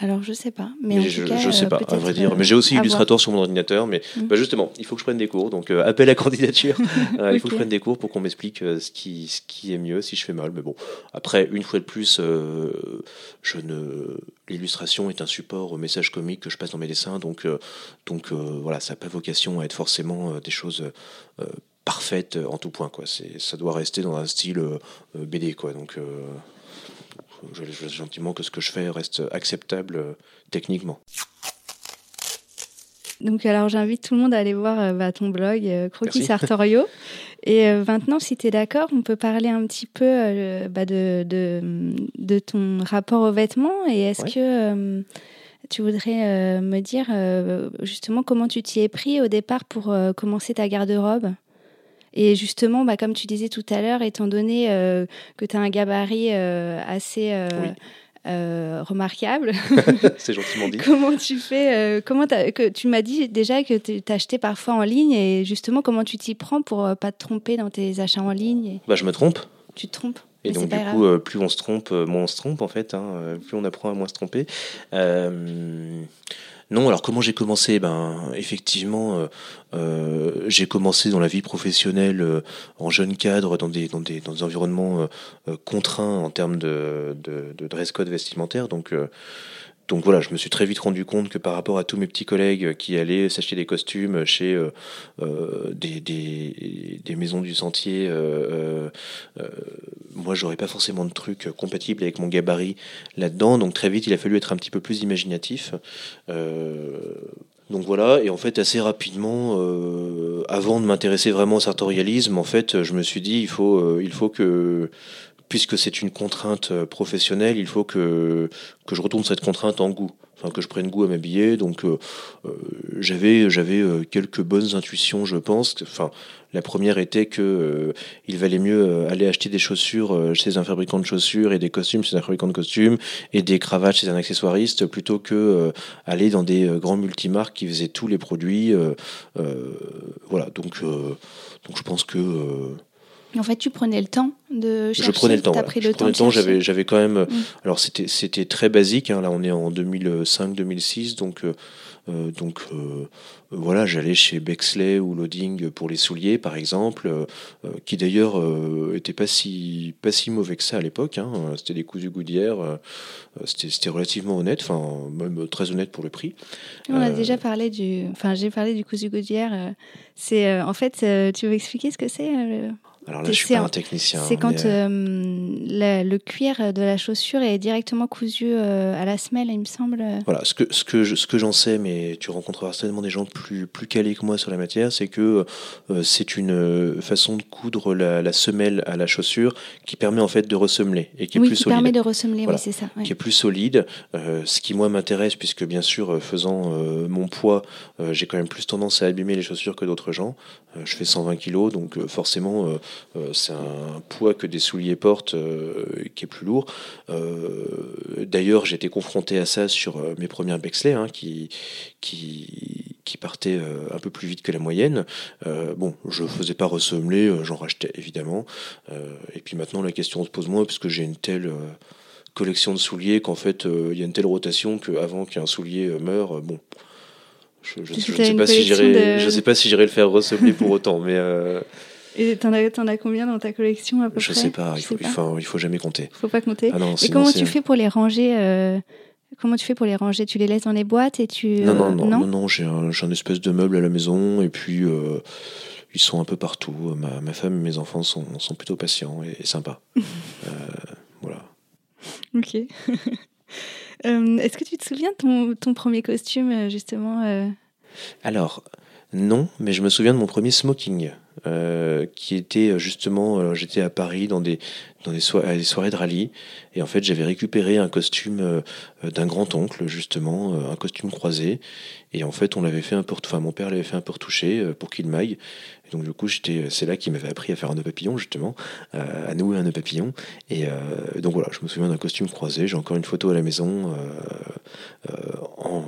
Alors, je sais pas. Mais, je, sais pas, à vrai dire. Euh, mais j'ai aussi Illustrator sur mon ordinateur. Mais mm. bah, justement, il faut que je prenne des cours. Donc, euh, appel à candidature. <laughs> Euh, il faut que je prenne des cours pour qu'on m'explique ce, qui, ce qui est mieux si je fais mal. Mais bon, après, une fois de plus, je ne. L'illustration est un support au message comique que je passe dans mes dessins. Donc, donc voilà, ça n'a pas vocation à être forcément des choses parfaites en tout point. Quoi. Ça doit rester dans un style BD. Quoi. Donc je laisse gentiment que ce que je fais reste acceptable euh, techniquement. Donc alors j'invite tout le monde à aller voir euh, bah, ton blog euh, Croquis Sartorio. <laughs> Et maintenant, si tu es d'accord, on peut parler un petit peu bah, de, de, ton rapport aux vêtements. Et est-ce que tu voudrais me dire justement comment tu t'y es pris au départ pour commencer ta garde-robe? Et justement, bah, comme tu disais tout à l'heure, étant donné euh, que tu as un gabarit euh, assez euh, remarquable. <laughs> C'est gentiment dit. comment tu fais comment que Tu m'as dit déjà que tu t'achetais parfois en ligne et justement, comment tu t'y prends pour pas te tromper dans tes achats en ligne bah, Je me trompe. Tu te trompes et donc du coup, plus on se trompe, moins on se trompe en fait. Hein, plus on apprend à moins se tromper. Non, alors comment j'ai commencé? Ben effectivement, euh, euh, j'ai commencé dans la vie professionnelle euh, en jeune cadre, dans des dans des, dans des environnements contraints en termes de, de, de, dress code vestimentaire. Donc donc voilà, je me suis très vite rendu compte que par rapport à tous mes petits collègues qui allaient s'acheter des costumes chez euh, euh, des, des, maisons du sentier, euh, euh, moi j'aurais pas forcément de trucs compatibles avec mon gabarit là-dedans. Donc très vite, il a fallu être un petit peu plus imaginatif. donc voilà, et en fait assez rapidement, avant de m'intéresser vraiment au sartorialisme, en fait, je me suis dit il faut, il faut que puisque c'est une contrainte euh, professionnelle, il faut que, que je retourne cette contrainte en goût. Enfin, que je prenne goût à m'habiller. Donc, euh, euh, j'avais, j'avais quelques bonnes intuitions, je pense. Enfin, la première était que il valait mieux aller acheter des chaussures chez un fabricant de chaussures et des costumes chez un fabricant de costumes et des cravates chez un accessoiriste plutôt que aller dans des grands multimarques qui faisaient tous les produits. voilà. Donc, donc, je pense que en fait, tu prenais le temps de chercher. Je prenais le temps. Pris le je prenais le temps. J'avais, j'avais quand même. Mm. Alors c'était, c'était très basique. Hein. Là, on est en 2005-2006, donc. Euh, euh, donc euh, voilà, j'allais chez Bexley ou Loading pour les souliers, par exemple, qui d'ailleurs était pas si pas si mauvais que ça à l'époque. Hein. C'était des cousus Goodyear, c'était, c'était relativement honnête, enfin même très honnête pour le prix. On a déjà parlé du, enfin j'ai parlé du cousu Goodyear. C'est en fait, tu veux expliquer ce que c'est alors là, je suis pas un technicien. C'est quand euh, euh, le cuir de la chaussure est directement cousu euh, à la semelle, il me semble. Voilà, ce que, ce que, ce que j'en sais, mais tu rencontreras certainement des gens plus, plus calés que moi sur la matière, c'est que c'est une façon de coudre la, semelle à la chaussure qui permet en fait de ressemeler et qui est oui, plus qui solide. permet de ressemeler, oui, c'est ça. Qui est plus solide. ce qui, moi, m'intéresse, puisque bien sûr, faisant mon poids, j'ai quand même plus tendance à abîmer les chaussures que d'autres gens. Je fais 120 kilos, donc forcément euh, c'est un poids que des souliers portent euh, qui est plus lourd. Euh, d'ailleurs, été confronté à ça sur mes premières Bexley, hein, qui, qui, partaient un peu plus vite que la moyenne. bon, je faisais pas ressemeler, j'en rachetais évidemment. et puis maintenant, la question se pose moins puisque j'ai une telle collection de souliers qu'en fait, il y a une telle rotation qu'avant qu'un soulier meure, bon, je ne sais, pas si je sais pas si j'irai le faire ressemeler pour autant, mais <laughs> et t'en as, as combien dans ta collection à peu je près sais pas, il faut, il faut, il faut jamais compter. Faut pas compter. Ah et comment tu fais pour les ranger euh, Comment tu fais pour les ranger? Tu les laisses dans les boîtes et tu non non non non, non, j'ai un, un, espèce de meuble à la maison et puis euh, ils sont un peu partout. Ma, ma, femme et mes enfants sont, sont plutôt patients et, sympas. <laughs> euh, voilà. Ok. <laughs> Euh, est-ce que tu te souviens de ton, premier costume justement Alors non, mais je me souviens de mon premier smoking. Euh, qui était euh, justement, euh, j'étais à Paris dans des, dans des soirées de rallye, et en fait j'avais récupéré un costume d'un grand-oncle, justement, un costume croisé, et en fait on l'avait fait un peu, enfin mon père l'avait fait un peu retoucher pour qu'il maille, et donc du coup j'étais, c'est là qu'il m'avait appris à faire un nœud papillon, justement, à nouer un nœud papillon, et donc voilà, je me souviens d'un costume croisé, j'ai encore une photo à la maison, en,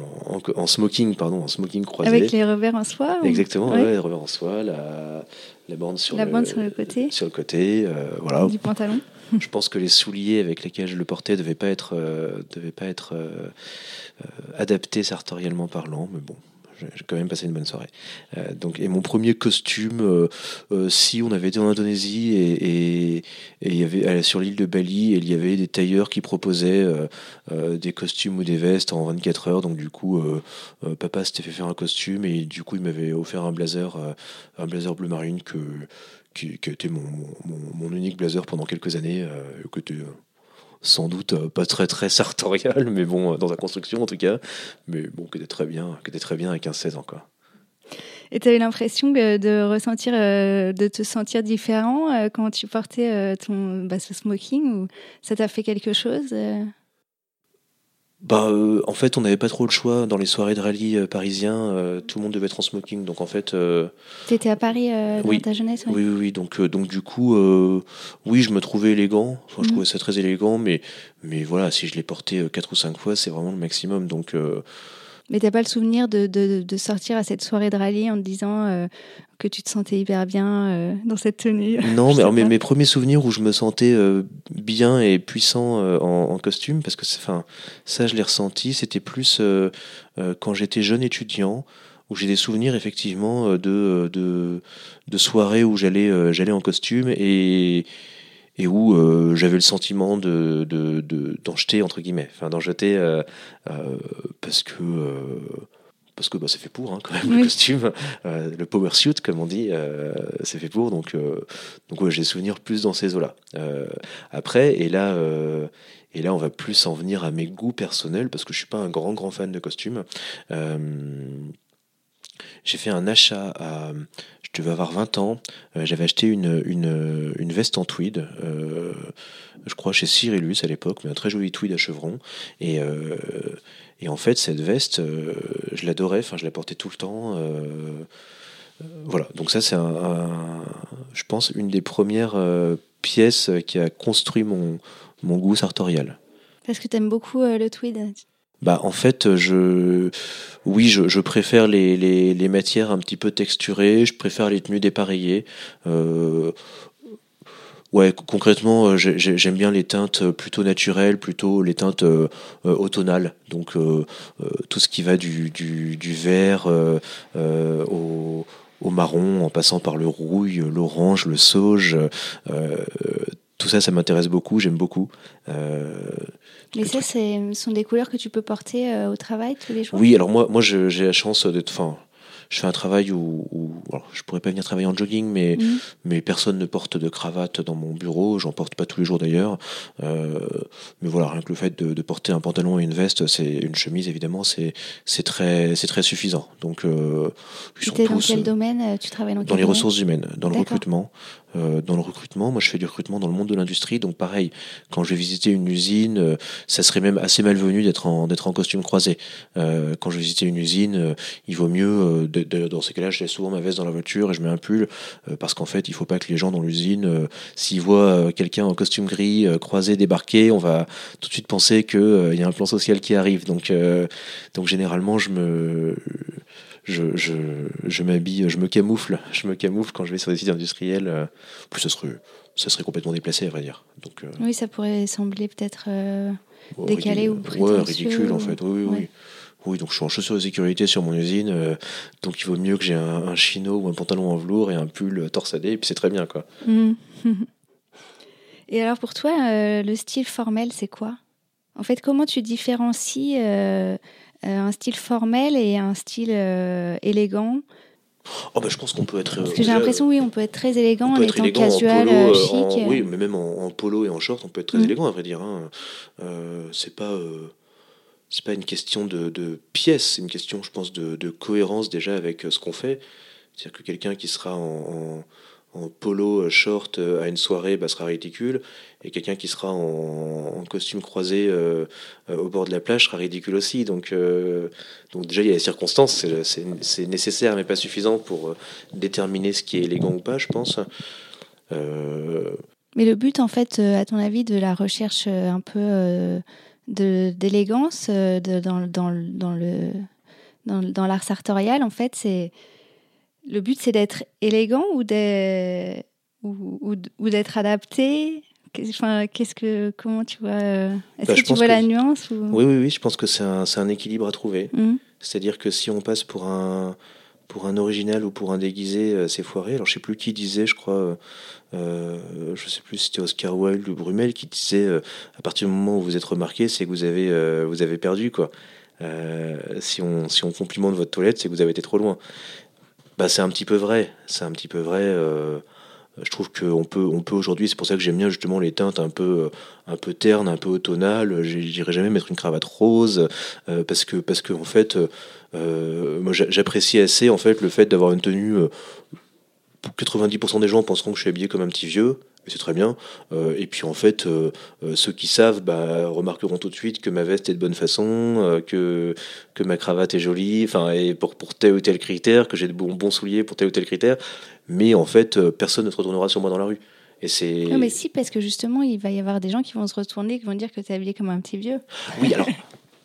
en, smoking, pardon, en smoking croisé. Avec les revers en soie Exactement, les revers en soie, la, la bande sur, la le, bande sur le côté. Sur le côté, euh, voilà. Du pantalon. <laughs> Je pense que les souliers avec lesquels je le portais ne devaient pas être, euh, devaient pas être euh, adaptés sartorialement parlant, mais bon, j'ai quand même passé une bonne soirée. Euh, donc, et mon premier costume, euh, euh, si on avait été en Indonésie et, et, il y avait sur l'île de Bali, et il y avait des tailleurs qui proposaient des costumes ou des vestes en 24 heures. Donc du coup, papa s'était fait faire un costume et du coup il m'avait offert un blazer, un blazer bleu marine que qui, qui était mon, mon, unique blazer pendant quelques années, sans doute euh, pas très très sartorial, <laughs> mais bon, euh, dans la construction en tout cas, mais bon, qui était très bien, qui était très bien avec un 16 ans. Et tu eu l'impression de ressentir, euh, de te sentir différent quand tu portais ton bah, ce smoking ou ça t'a fait quelque chose bah, euh, en fait, on n'avait pas trop le choix dans les soirées de rallye euh, parisiens. Euh, tout le monde devait être en smoking, donc en fait. Tu étais à Paris dans ta jeunesse. Oui, oui, oui. Donc, donc du coup, oui, je me trouvais élégant. Enfin, je mhm. trouvais ça très élégant, mais, mais voilà, si je l'ai porté quatre ou cinq fois, c'est vraiment le maximum. Donc. Mais t'as pas le souvenir de, de, de, sortir à cette soirée de rallye en te disant que tu te sentais hyper bien euh, dans cette tenue? <laughs> Non, mais mes, premiers souvenirs où je me sentais euh, bien et puissant euh, en, costume, parce que enfin, ça je l'ai ressenti, c'était plus quand j'étais jeune étudiant, où j'ai des souvenirs effectivement de, de, de soirées où j'allais j'allais en costume et et où j'avais le sentiment de d'en de, d'en jeter entre guillemets, enfin d'en jeter parce que parce que bah, c'est fait pour hein, quand même le costume, le power suit comme on dit, c'est fait pour. Donc donc ouais, j'ai souvenir plus dans ces eaux-là. après et là et là, on va plus en venir à mes goûts personnels parce que je suis pas un grand grand fan de costumes. Euh, j'ai fait un achat à, je devais avoir 20 ans. Euh, j'avais acheté une, une, veste en tweed, euh, je crois chez Cyrillus à l'époque, mais un très joli tweed à chevron. Et, et en fait, cette veste, je l'adorais. Enfin, je la portais tout le temps. voilà. Donc ça, c'est un, je pense, une des premières pièces qui a construit mon mon goût sartorial. Parce que tu aimes beaucoup euh, le tweed bah, en fait, je, oui, je, préfère les, les, matières un petit peu texturées, je préfère les tenues dépareillées. Euh, ouais, concrètement, euh, j'aime bien les teintes plutôt naturelles, plutôt les teintes automnales. Donc, tout ce qui va du, du, du vert au, au, marron, en passant par le rouille, l'orange, le sauge tout ça, ça m'intéresse beaucoup, j'aime beaucoup. Euh, Mais ça, ce sont des couleurs que tu peux porter euh, au travail tous les jours? Oui, alors moi, moi j'ai la chance d'être. Enfin, je fais un travail où, où alors, je pourrais pas venir travailler en jogging, mais, mhm. mais personne ne porte de cravate dans mon bureau. J'en porte pas tous les jours d'ailleurs. Euh, mais voilà, rien que le fait de, de, porter un pantalon et une veste, c'est une chemise évidemment, c'est c'est très c'est très suffisant. Donc, euh, ils sont dans quel domaine Tu travailles dans, dans les ressources humaines, dans le recrutement. Euh, dans le recrutement. Moi, je fais du recrutement dans le monde de l'industrie, donc pareil, quand je vais visiter une usine, euh, ça serait même assez malvenu d'être en, d'être en costume croisé. Euh, quand je vais visiter une usine, il vaut mieux, dans ces cas-là, laisse souvent ma veste dans la voiture et je mets un pull, parce qu'en fait, il faut pas que les gens dans l'usine, s'ils voient quelqu'un en costume gris croisé débarquer, on va tout de suite penser qu'il y a un plan social qui arrive. Donc, donc généralement, je me je, je, je m'habille, je me camoufle, je me camoufle quand je vais sur des sites industriels. Euh, plus ça serait, ça serait complètement déplacé, à vrai dire. Donc, euh, oui, ça pourrait sembler peut-être euh, oh, décalé ou prétentieux. Ouais, ridicule en fait. Oui, oui, oui. donc je suis en chaussures de sécurité sur mon usine, donc il vaut mieux que j'ai un, chino ou un pantalon en velours et un pull torsadé, et puis c'est très bien, quoi. Mmh. <laughs> et alors pour toi, le style formel, c'est quoi? En fait, comment tu différencies un style formel et un style euh, élégant. Oh bah je pense qu'on peut être. Parce que j'ai l'impression, oui, on peut être très élégant en étant casual, euh, chic. oui, mais même en, polo et en short, on peut être très mm. élégant, à vrai dire. Hein. c'est pas. c'est pas une question de, de pièce, c'est une question, je pense, de, de cohérence déjà avec ce qu'on fait. C'est-à-dire que quelqu'un qui sera en, en polo euh, short euh, à une soirée bah, sera ridicule et quelqu'un qui sera en, costume croisé euh, au bord de la plage sera ridicule aussi. Donc donc déjà il y a les circonstances c'est nécessaire mais pas suffisant pour déterminer ce qui est élégant ou pas je pense. Mais le but en fait à ton avis de la recherche un peu d'élégance dans, dans, dans le dans, l'art sartorial en fait c'est le but, c'est d'être élégant ou, d'être adapté Enfin, qu'est-ce que, comment tu vois euh, Est-ce bah, que tu vois la nuance Oui, oui, oui. Je pense que c'est un, un, équilibre à trouver. Mmh. C'est-à-dire que si on passe pour un pour un original ou pour un déguisé, euh, c'est foiré. Alors je sais plus qui disait, je crois, euh, je sais plus si c'était Oscar Wilde ou Brumel qui disait à partir du moment où vous êtes remarqué, c'est que vous avez vous avez perdu quoi. si on si on complimente votre toilette, c'est que vous avez été trop loin. Bah, c'est un petit peu vrai. C'est un petit peu vrai. Euh, je trouve qu'on peut, on peut aujourd'hui, c'est pour ça que j'aime bien justement les teintes un peu, euh, un peu ternes, un peu automnales. J'irai jamais mettre une cravate rose euh, parce que, en fait, moi j'apprécie assez en fait le fait d'avoir une tenue. 90% des gens penseront que je suis habillé comme un petit vieux c'est très bien. Euh, et puis en fait, euh, euh, ceux qui savent bah, remarqueront tout de suite que ma veste est de bonne façon, que, que ma cravate est jolie, enfin, et pour, pour tel ou tel critère, que j'ai de bons, bons souliers pour tel ou tel critère. Mais en fait, personne ne se retournera sur moi dans la rue. Et c'est... Non, mais si, parce que justement, il va y avoir des gens qui vont se retourner, qui vont dire que tu es habillé comme un petit vieux. Oui, alors.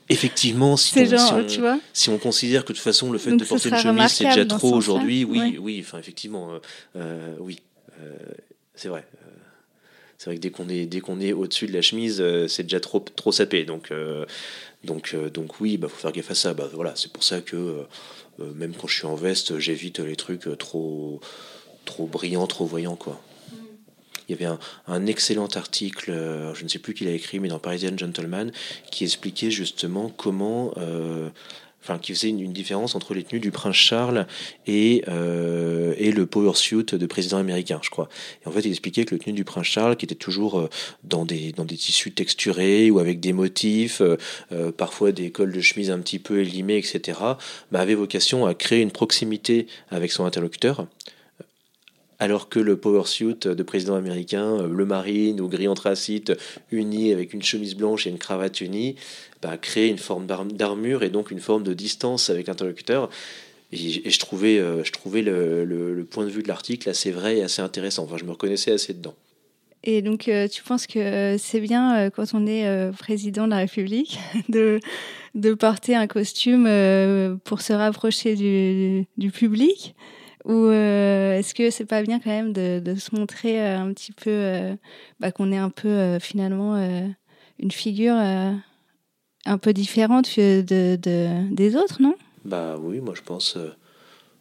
Effectivement, si, <laughs> on, genre, si, on, tu vois si, on, considère que de toute façon le fait de porter une chemise c'est déjà trop aujourd'hui, oui, oui, enfin effectivement, oui, c'est vrai c'est vrai que dès qu'on est, dès qu'on est au-dessus de la chemise, euh, c'est déjà trop, trop sapé. Donc, euh, donc, euh, donc oui, bah faut faire gaffe à ça. Bah, voilà, c'est pour ça que même quand je suis en veste, j'évite les trucs trop, trop brillants, trop voyants, quoi. il y avait un, excellent article, je ne sais plus qui l'a écrit, mais dans Parisian Gentleman, qui expliquait justement comment enfin qui faisait une, différence entre les tenues du prince Charles et, euh, et le power suit de président américain, je crois. Et en fait, il expliquait que le tenue du prince Charles, qui était toujours euh, dans des, dans des tissus texturés ou avec des motifs, euh, parfois des cols de chemise un petit peu élimés, etc., bah, avait vocation à créer une proximité avec son interlocuteur alors que le power suit de président américain, le marine ou gris anthracite, uni avec une chemise blanche et une cravate unie, bah, créer une forme d'armure et donc une forme de distance avec l'interlocuteur. Et, je trouvais, euh, je trouvais le, point de vue de l'article assez vrai et assez intéressant. Enfin, je me reconnaissais assez dedans. Et donc, euh, tu penses que euh, c'est bien, quand on est président de la République, <laughs> de, porter un costume pour se rapprocher du, public? Ou est-ce que c'est pas bien quand même de, de se montrer un petit peu, bah, qu'on est un peu finalement une figure un peu différente de, de, des autres, non? Bah oui, moi je pense, euh,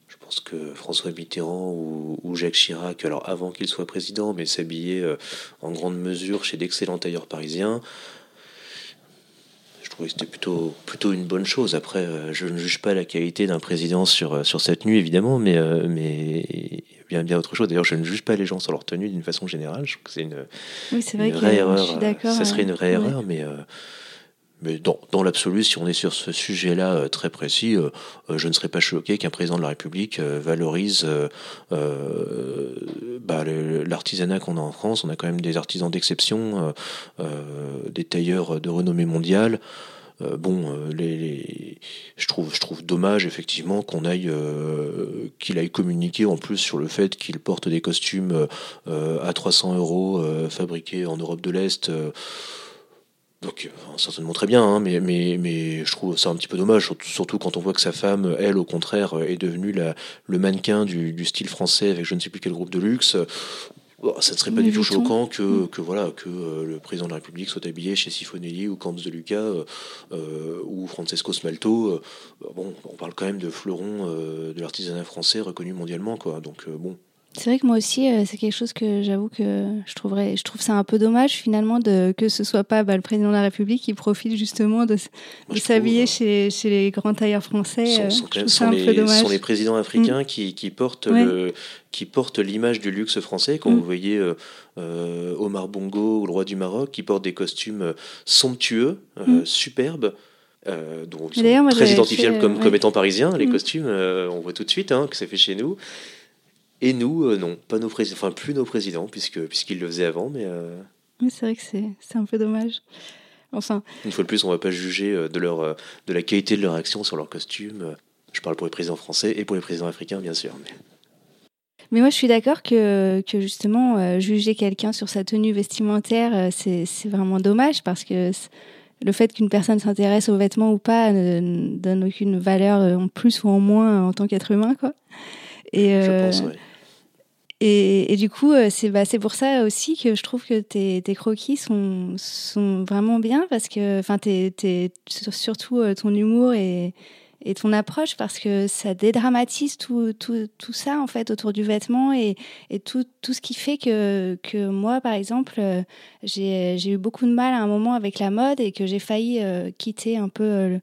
je pense que François Mitterrand ou, Jacques Chirac, alors avant qu'il soit président, mais s'habillait euh, en grande mesure chez d'excellents tailleurs parisiens, je trouvais que c'était plutôt, plutôt une bonne chose. Après, euh, je ne juge pas la qualité d'un président sur, sur cette nuit, évidemment, mais, mais bien, bien autre chose. D'ailleurs, je ne juge pas les gens sur leur tenue d'une façon générale. Je trouve que c'est une, oui, une vraie erreur. Ça serait une vraie erreur, mais mais dans, l'absolu, si on est sur ce sujet-là euh, très précis, euh, euh, je ne serais pas choqué qu'un président de la République valorise bah, l'artisanat qu'on a en France. On a quand même des artisans d'exception, des tailleurs de renommée mondiale. bon, les, je trouve, je trouve dommage effectivement qu'on aille, qu'il aille communiquer en plus sur le fait qu'il porte des costumes à 300 euros fabriqués en Europe de l'Est. Donc, certainement très bien, hein, mais, mais, mais je trouve ça un petit peu dommage, surtout quand on voit que sa femme, elle, au contraire, est devenue la, le mannequin du, du, style français avec je ne sais plus quel groupe de luxe. ça ne serait pas du tout choquant que, mm. que, voilà, que euh, le président de la République soit habillé chez Sifonelli ou Camps de Lucas euh, euh, ou Francesco Smalto. bon, on parle quand même de fleurons de l'artisanat français reconnu mondialement, quoi. Donc, bon. C'est vrai que moi aussi, euh, c'est quelque chose que j'avoue que je trouverais, je trouve ça un peu dommage finalement de que ce soit pas bah, le président de la République qui profite justement de, s'habiller chez, chez, les grands tailleurs français. Sont, euh, sont, les, sont les présidents africains mm. qui, qui, portent le qui portent l'image du luxe français. Quand mm. vous voyez euh, Omar Bongo ou le roi du Maroc, qui portent des costumes somptueux, mm. superbes. Euh, donc très identifiables comme, comme étant parisiens, les costumes, on voit tout de suite hein, que c'est fait chez nous. Et nous, euh, non, pas nos présidents, enfin plus nos présidents, puisque puisqu'ils le faisaient avant, mais. Euh, c'est vrai que c'est un peu dommage. Enfin. Une fois de plus, on va pas juger euh, de leur de la qualité de leur action sur leur costume. Je parle pour les présidents français et pour les présidents africains, bien sûr. Mais... Mais moi, je suis d'accord que, que justement, juger quelqu'un sur sa tenue vestimentaire, c'est vraiment dommage parce que le fait qu'une personne s'intéresse aux vêtements ou pas ne, donne aucune valeur en plus ou en moins en tant qu'être humain, quoi. Et, je pense, oui. Et, du coup, euh, c'est bah, pour ça aussi que je trouve que tes, croquis sont, vraiment bien parce que, enfin, surtout euh, ton humour et, ton approche parce que ça dédramatise tout, ça en fait autour du vêtement et, tout, ce qui fait que, que moi, par exemple, euh, j'ai eu beaucoup de mal à un moment avec la mode et que j'ai failli quitter un peu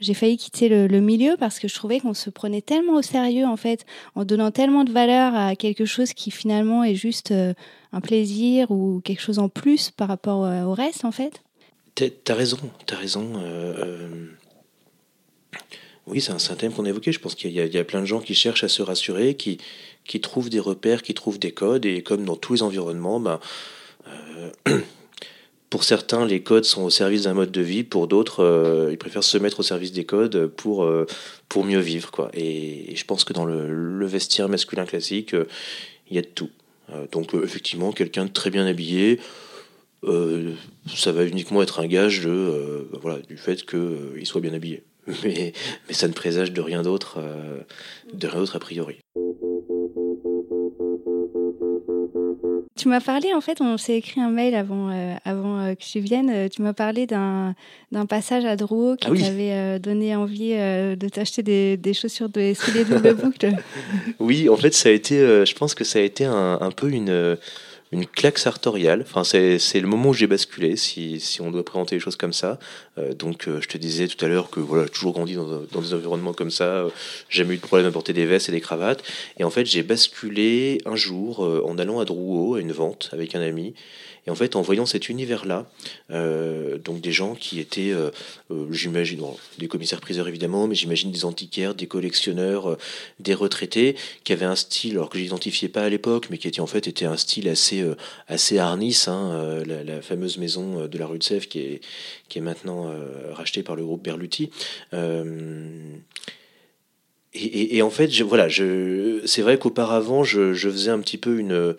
j'ai failli quitter le, milieu parce que je trouvais qu'on se prenait tellement au sérieux en fait, en donnant tellement de valeur à quelque chose qui finalement est juste euh, un plaisir ou quelque chose en plus par rapport euh, au reste en fait. T'as raison, t'as raison. Euh, oui, c'est un, un, thème qu'on a évoqué. Je pense qu'il y, a plein de gens qui cherchent à se rassurer, qui, qui trouvent des repères, qui trouvent des codes, et comme dans tous les environnements, ben, <clears throat> pour certains, les codes sont au service d'un mode de vie. Pour d'autres, euh, ils préfèrent se mettre au service des codes pour, euh, pour mieux vivre. Quoi. Et, je pense que dans le, vestiaire masculin classique, euh, il y a de tout. donc, effectivement, quelqu'un de très bien habillé, ça va uniquement être un gage de, voilà, du fait qu'il soit bien habillé. <laughs> Mais, mais ça ne présage de rien d'autre, de rien d'autre a priori. Tu m'as parlé, en fait, on s'est écrit un mail avant, euh, avant euh, que tu viennes. Euh, tu m'as parlé d'un passage à Drouot qui ah t'avait donné envie de t'acheter des, des, chaussures de les double boucle. <laughs> oui, en fait, ça a été, je pense que ça a été un, un peu une une claque sartoriale. Enfin, c'est le moment où j'ai basculé, si, si, on doit présenter les choses comme ça. Euh, donc, euh, je te disais tout à l'heure que voilà, j'ai toujours grandi dans, dans, des environnements comme ça. Euh, j'ai jamais eu de problème à porter des vestes et des cravates. Et en fait, j'ai basculé un jour en allant à Drouot à une vente avec un ami. Et en fait, en voyant cet univers-là, euh, donc des gens qui étaient, euh, euh, j'imagine, des commissaires-priseurs évidemment, mais j'imagine des antiquaires, des collectionneurs, des retraités, qui avaient un style, alors que j'identifiais pas à l'époque, mais qui était en fait était un style assez, assez Arnis, hein, la, fameuse maison de la rue de Sèvres qui est, qui est maintenant rachetée par le groupe Berluti. Et, en fait, voilà, c'est vrai qu'auparavant, je, faisais un petit peu une,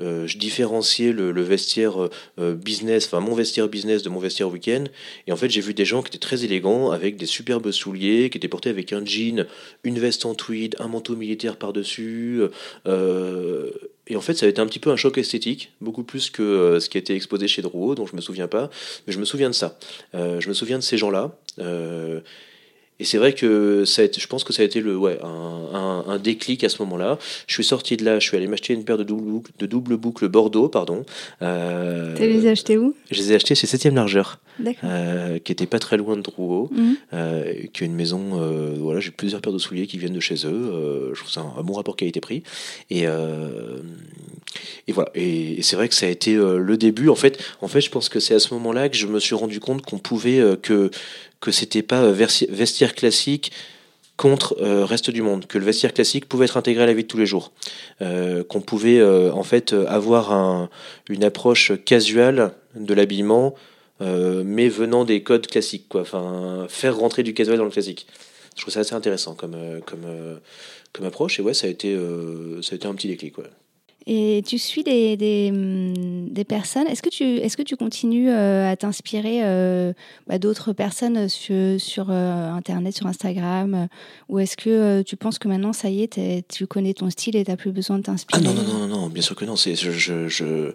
euh, je différenciais le, vestiaire euh, business, enfin mon vestiaire business de mon vestiaire week-end. Et en fait, j'ai vu des gens qui étaient très élégants, avec des superbes souliers, qui étaient portés avec un jean, une veste en tweed, un manteau militaire par-dessus. Euh, et en fait, ça a été un petit peu un choc esthétique, beaucoup plus que ce qui a été exposé chez Drouot, dont je me souviens pas. Mais je me souviens de ça. je me souviens de ces gens-là. Et c'est vrai que ça a été, je pense que ça a été le, ouais, un, un, déclic à ce moment-là. Je suis sorti de là, je suis allé m'acheter une paire de double boucle, de double boucle Bordeaux, pardon. Euh, tu les as achetés où? Je les ai achetés chez 7ème Largeur, euh, qui était pas très loin de Drouot, mhm. euh, qui est une maison. Voilà, j'ai plusieurs paires de souliers qui viennent de chez eux. Je trouve ça un, bon rapport qualité-prix. Et, et voilà. Et, et c'est vrai que ça a été le début. En fait, en fait, je pense que c'est à ce moment-là que je me suis rendu compte qu'on pouvait que que c'était pas euh, vestiaire classique contre euh, reste du monde, que le vestiaire classique pouvait être intégré à la vie de tous les jours, euh, qu'on pouvait en fait avoir un, une approche casuale de l'habillement, mais venant des codes classiques, quoi. Enfin, faire rentrer du casual dans le classique. Je trouve ça assez intéressant comme comme comme approche et ouais, ça a été ça a été un petit déclic. Et tu suis des, des, des personnes. Est-ce que, tu, est que tu continues euh, à t'inspirer euh, bah, d'autres personnes sur, sur euh, Internet, sur Instagram Ou est-ce que tu penses que maintenant, ça y est, tu connais ton style et tu n'as plus besoin de t'inspirer Ah non, non, non, non, bien sûr que non. Je, je, je,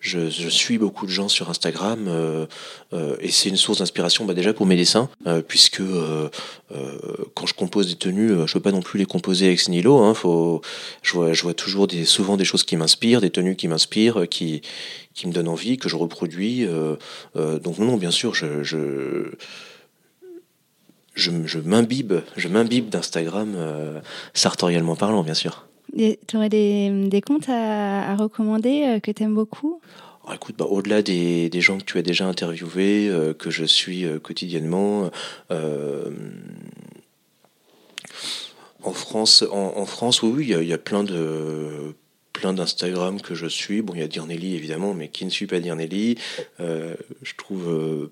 je, je, suis beaucoup de gens sur Instagram euh, euh, et c'est une source d'inspiration bah, déjà pour mes dessins euh, puisque euh, euh, quand je compose des tenues je peux pas non plus les composer ex nihilo hein, faut je vois je vois toujours des souvent des choses qui m'inspirent des tenues qui m'inspirent qui qui me donnent envie que je reproduis donc non, bien sûr je, je je, je m'imbibe je m'imbibe d'Instagram sartorialement parlant bien sûr tu aurais des, des, comptes à, recommander euh, que tu aimes beaucoup? Oh, Écoute, bah, au-delà des, gens que tu as déjà interviewés, euh, que je suis euh, quotidiennement, en France, en, France, oui, il y, y, a plein de plein d'Instagram que je suis. Bon, il y a Dirnelly évidemment, mais qui ne suit pas Dirnelly Je trouve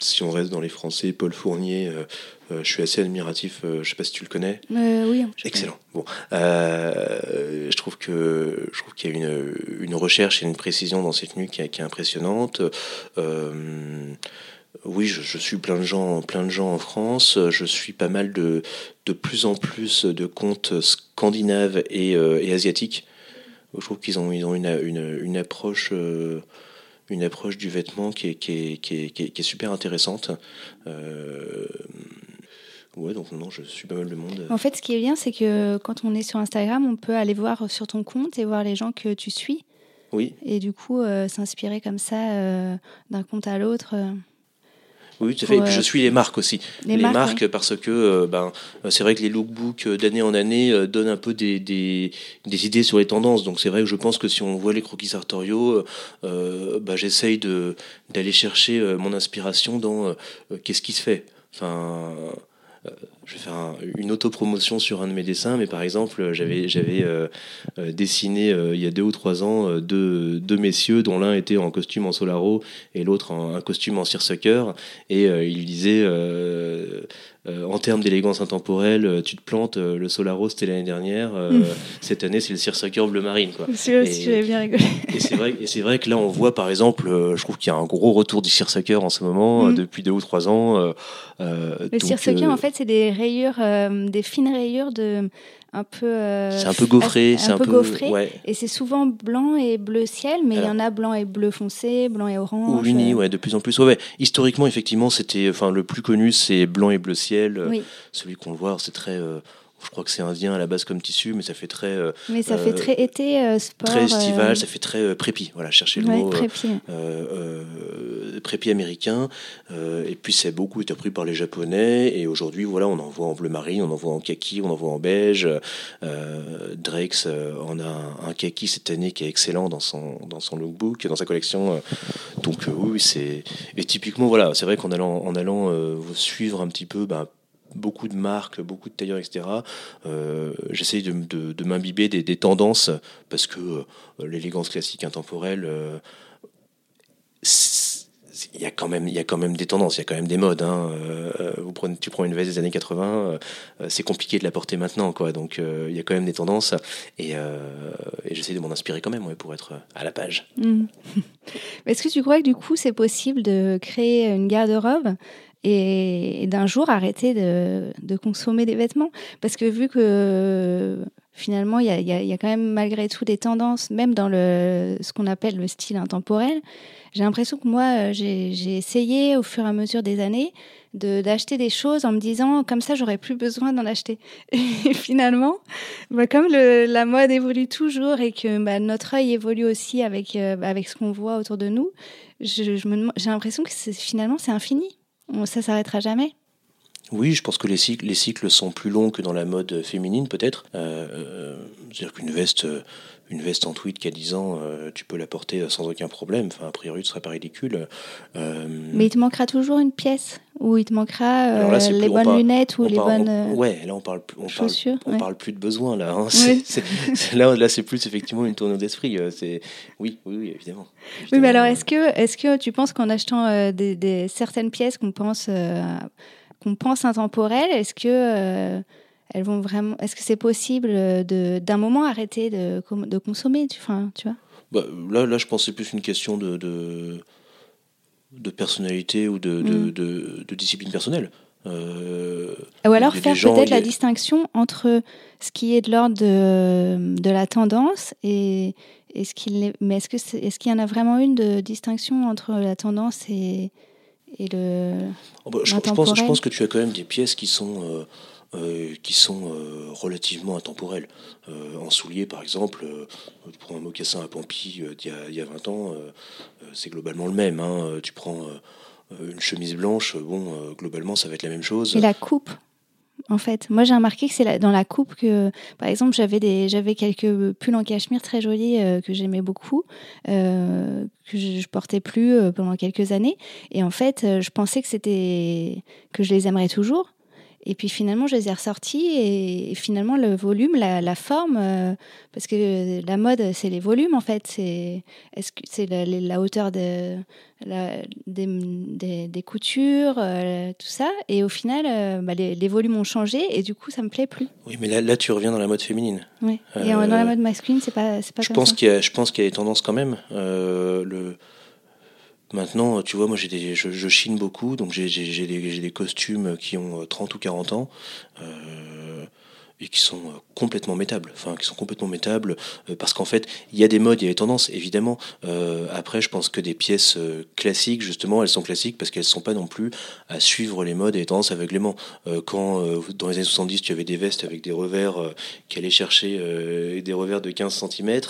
si on reste dans les Français, Paul Fournier, euh, euh, je suis assez admiratif. Euh, je sais pas si tu le connais. oui. Excellent. Bon, je trouve que je trouve qu'il y a une, une, recherche et une précision dans cette qui, qui est impressionnante. oui, je, je, suis plein de gens, plein de gens en France. Je suis pas mal de de plus en plus de comptes scandinaves et, et asiatiques. Je trouve qu'ils ont ils ont une, une, une approche une approche du vêtement qui est, qui est, qui est, qui est, super intéressante. Euh, ouais, donc non, je suis pas mal de monde. En fait, ce qui est bien, c'est que quand on est sur Instagram, on peut aller voir sur ton compte et voir les gens que tu suis. Oui. Et du coup, euh, s'inspirer comme ça euh, d'un compte à l'autre. Oui, tout à fait. Et puis je suis les marques aussi. Les, marques, parce que euh, ben, c'est vrai que les lookbooks euh, d'année en année euh, donnent un peu des, des, des, idées sur les tendances. Donc c'est vrai que je pense que si on voit les croquis sartoriaux, euh, ben, j'essaye d'aller chercher mon inspiration dans qu'est-ce qui se fait. Enfin, je vais faire une autopromotion sur un de mes dessins, mais par exemple, j'avais j'avais euh, euh, dessiné il y a deux ou trois ans deux, deux messieurs dont l'un était en costume en solaro et l'autre en un costume en seersucker, et il disait euh, en termes d'élégance intemporelle, euh, tu te plantes, euh, le Solaro c'était l'année dernière, mm. cette année c'est le Seersucker bleu marine. Quoi. et, bien rigolé. <laughs> et c'est vrai, et c'est vrai que là on voit par exemple, je trouve qu'il y a un gros retour du Seersucker en ce moment, mm. depuis deux ou trois ans. le Seersucker en fait c'est des rayures, des fines rayures de un peu. c'est un peu gaufré. C'est un, peu, gaufré. Et c'est souvent blanc et bleu ciel, mais il y en a blanc et bleu foncé, blanc et orange. Ou uni, ouais, de plus en plus. Ouais, Historiquement, effectivement, c'était, enfin, le plus connu, c'est blanc et bleu ciel. Celui qu'on voit, c'est très. Euh, je crois que c'est indien à la base comme tissu, mais ça fait très. Euh, mais ça fait très été, sport. Très estival, ça fait très prépi. Voilà, chercher le mot. Prépi. américain. et puis c'est beaucoup été repris par les Japonais. Et aujourd'hui, voilà, on en voit en bleu marine, on en voit en kaki, on en voit en beige. Drake's en a un, kaki cette année qui est excellent dans son, dans son lookbook, dans sa collection. donc oui, c'est. Et typiquement, voilà, c'est vrai qu'en allant, en allant suivre un petit peu. Bah, beaucoup de marques, beaucoup de tailleurs, etc. Euh, J'essaye de, m'imbiber des, tendances parce que euh, l'élégance classique intemporelle, euh, il y a quand même y a quand même des tendances il y a quand même des modes hein. Tu prends une veste des années 80 c'est compliqué de la porter maintenant quoi donc il y a quand même des tendances et, et j'essaie de m'en inspirer quand même pour être à la page <laughs> mmh. est-ce que tu crois que du coup c'est possible de créer une garde-robe et, d'un jour arrêter de, consommer des vêtements. Parce que vu que finalement, il y a, quand même malgré tout des tendances, même dans le, ce qu'on appelle le style intemporel, j'ai l'impression que moi, j'ai essayé au fur et à mesure des années d'acheter des choses en me disant comme ça j'aurais plus besoin d'en acheter <laughs> et finalement bah, comme la mode évolue toujours et que bah, notre œil évolue aussi avec euh, avec ce qu'on voit autour de nous j'ai l'impression que finalement c'est infini ça s'arrêtera jamais. Oui, je pense que les cycles, les cycles sont plus longs que dans la mode féminine, peut-être. Euh, euh, c'est-à-dire qu'une veste, une veste en tweed qui a 10 ans, euh, tu peux la porter sans aucun problème. Enfin, a priori, ce serait pas ridicule. Mais il te manquera toujours une pièce ou il te manquera les bonnes lunettes ou les bonnes. ouais, là on parle, on parle, on parle plus de besoin là. Hein. <laughs> là, là c'est plus effectivement une tournure d'esprit. C'est oui, oui, oui, évidemment. Oui, mais alors est-ce que, est-ce que tu penses qu'en achetant des, des, certaines pièces qu'on pense qu'on pense intemporelles, est-ce que euh, elles vont vraiment, est-ce que c'est possible de d'un moment arrêter de, de consommer, tu, enfin, tu vois? Bah, là, là, je pensais plus une question de, de, de personnalité ou de, de, mm. de discipline personnelle. Euh, ou alors faire peut-être la distinction entre ce qui est de l'ordre de, de, la tendance et, et ce qu'il mais est-ce que est-ce qu'il y en a vraiment une de distinction entre la tendance et, et le. Oh, bah, je, pense, je pense que tu as quand même des pièces qui sont. Euh, euh, qui sont euh, relativement intemporelles. en soulier, par exemple, tu prends un mocassin à Pampi d'il y, y, a 20 ans, c'est globalement le même. Hein. Tu prends une chemise blanche, bon, globalement, ça va être la même chose. Et la coupe en fait. Moi, j'ai remarqué que c'est dans la coupe que, par exemple, j'avais des, j'avais quelques pulls en cachemire très jolis euh, que j'aimais beaucoup, euh, que je, portais plus euh, pendant quelques années. Et en fait, je pensais que c'était que je les aimerais toujours. Et puis finalement, je les ai ressortis et, finalement, le volume, la, forme, parce que la mode, c'est les volumes en fait. C'est est-ce que c'est la, hauteur de, des, des, coutures, euh, tout ça. Et au final, euh, bah, les, volumes ont changé et du coup, ça me plaît plus. Oui, mais là, là tu reviens dans la mode féminine. Oui. Et dans la mode masculine, c'est pas, pas je pense Qu'il y a, je pense qu'il y a des tendances quand même. Euh, le... Maintenant, tu vois, moi, j'ai des, je, chine beaucoup, donc j'ai, j'ai, des, des, costumes qui ont 30 ou 40 ans. Euh, et qui sont euh, complètement métables, enfin qui sont complètement métables, euh, parce qu'en fait il y a des modes, il y a des tendances évidemment. Euh, après, je pense que des pièces classiques, justement, elles sont classiques parce qu'elles sont pas non plus à suivre les modes et les tendances aveuglément. quand dans les années 70 tu avais des vestes avec des revers qui allaient chercher des revers de 15 cm,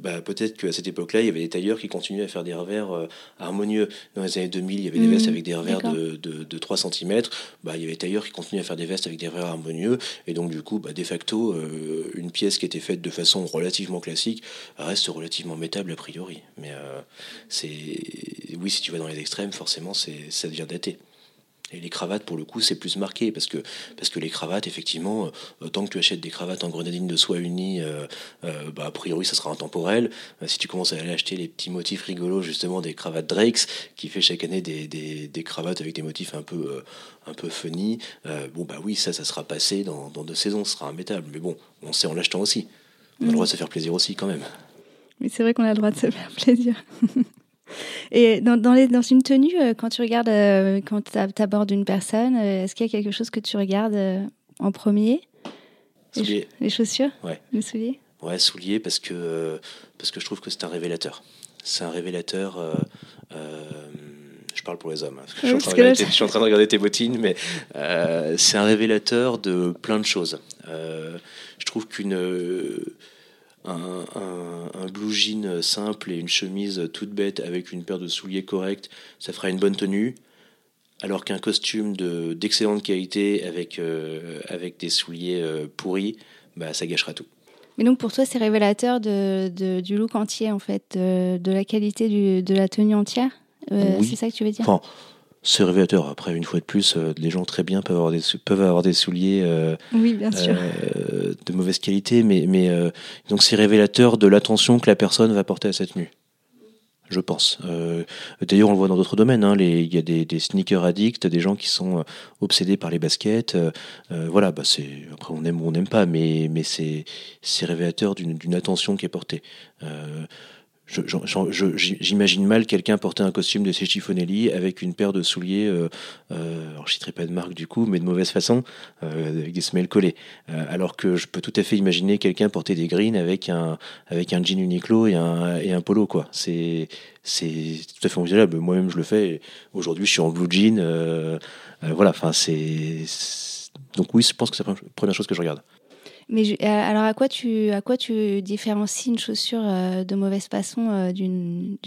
bah, peut-être qu'à cette époque-là il y avait des tailleurs qui continuaient à faire des revers harmonieux. Dans les années 2000 il y avait des mmh, vestes avec des revers de, de, de, 3 cm, bah, il y avait des tailleurs qui continuaient à faire des vestes avec des revers harmonieux et donc, du coup, bah, de facto, euh, une pièce qui était faite de façon relativement classique reste relativement métable a priori. Mais euh, oui, si tu vas dans les extrêmes, forcément, ça devient daté. Et les cravates, pour le coup, c'est plus marqué parce que, parce que les cravates, effectivement, euh, tant que tu achètes des cravates en grenadine de soie unie, euh, euh, bah, a priori, ça sera intemporel. si tu commences à aller acheter les petits motifs rigolos, justement, des cravates Drakes, qui fait chaque année des, des, des cravates avec des motifs un peu, un peu funny, bon, bah oui, ça, ça sera passé dans, dans deux saisons, ce sera immétable. Mais bon, on sait en l'achetant aussi. On a le droit de se faire plaisir aussi, quand même. Mais c'est vrai qu'on a le droit de se faire plaisir. <laughs> Et dans, dans, les, dans, une tenue, euh, quand tu regardes, euh, quand tu abordes une personne, euh, est-ce qu'il y a quelque chose que tu regardes en premier? Souliers. Les, chaussures? Ouais. Les souliers? Ouais, souliers parce que, parce que je trouve que c'est un révélateur. C'est un révélateur. je parle pour les hommes. je, suis en train de regarder tes bottines, mais c'est un révélateur de plein de choses. je trouve qu'une un, un, blue jean simple et une chemise toute bête avec une paire de souliers corrects, ça fera une bonne tenue. Alors qu'un costume d'excellente qualité avec, euh, avec des souliers euh, pourris, bah, ça gâchera tout. Mais donc pour toi, c'est révélateur de, du look entier, en fait, de, la qualité du, de la tenue entière? Euh, C'est ça que tu veux dire? C'est révélateur. Après, une fois de plus, euh, les gens très bien peuvent avoir des, peuvent avoir des souliers euh, oui, bien sûr. Euh, de mauvaise qualité, mais, mais donc c'est révélateur de l'attention que la personne va porter à cette tenue. Je pense. D'ailleurs, on le voit dans d'autres domaines. Hein, il y a des, des, sneakers addicts, des gens qui sont obsédés par les baskets. voilà, bah c'est après on aime ou on n'aime pas, mais mais c'est c'est révélateur d'une attention qui est portée j'imagine mal quelqu'un porter un costume de Ciccifonelli avec une paire de souliers, euh, euh, alors je citerai pas de marque du coup, mais de mauvaise façon, euh, avec des semelles collées. Euh, alors que je peux tout à fait imaginer quelqu'un porter des greens avec un, avec un jean Uniqlo et un, et un polo, quoi. C'est, c'est tout à fait envisageable. Moi-même, je le fais. Aujourd'hui, je suis en blue jean. Euh, voilà, enfin, c'est. Donc oui, je pense que c'est la première chose que je regarde. Mais euh, alors, à quoi tu, à quoi tu différencies une chaussure euh, de mauvaise façon euh, d'une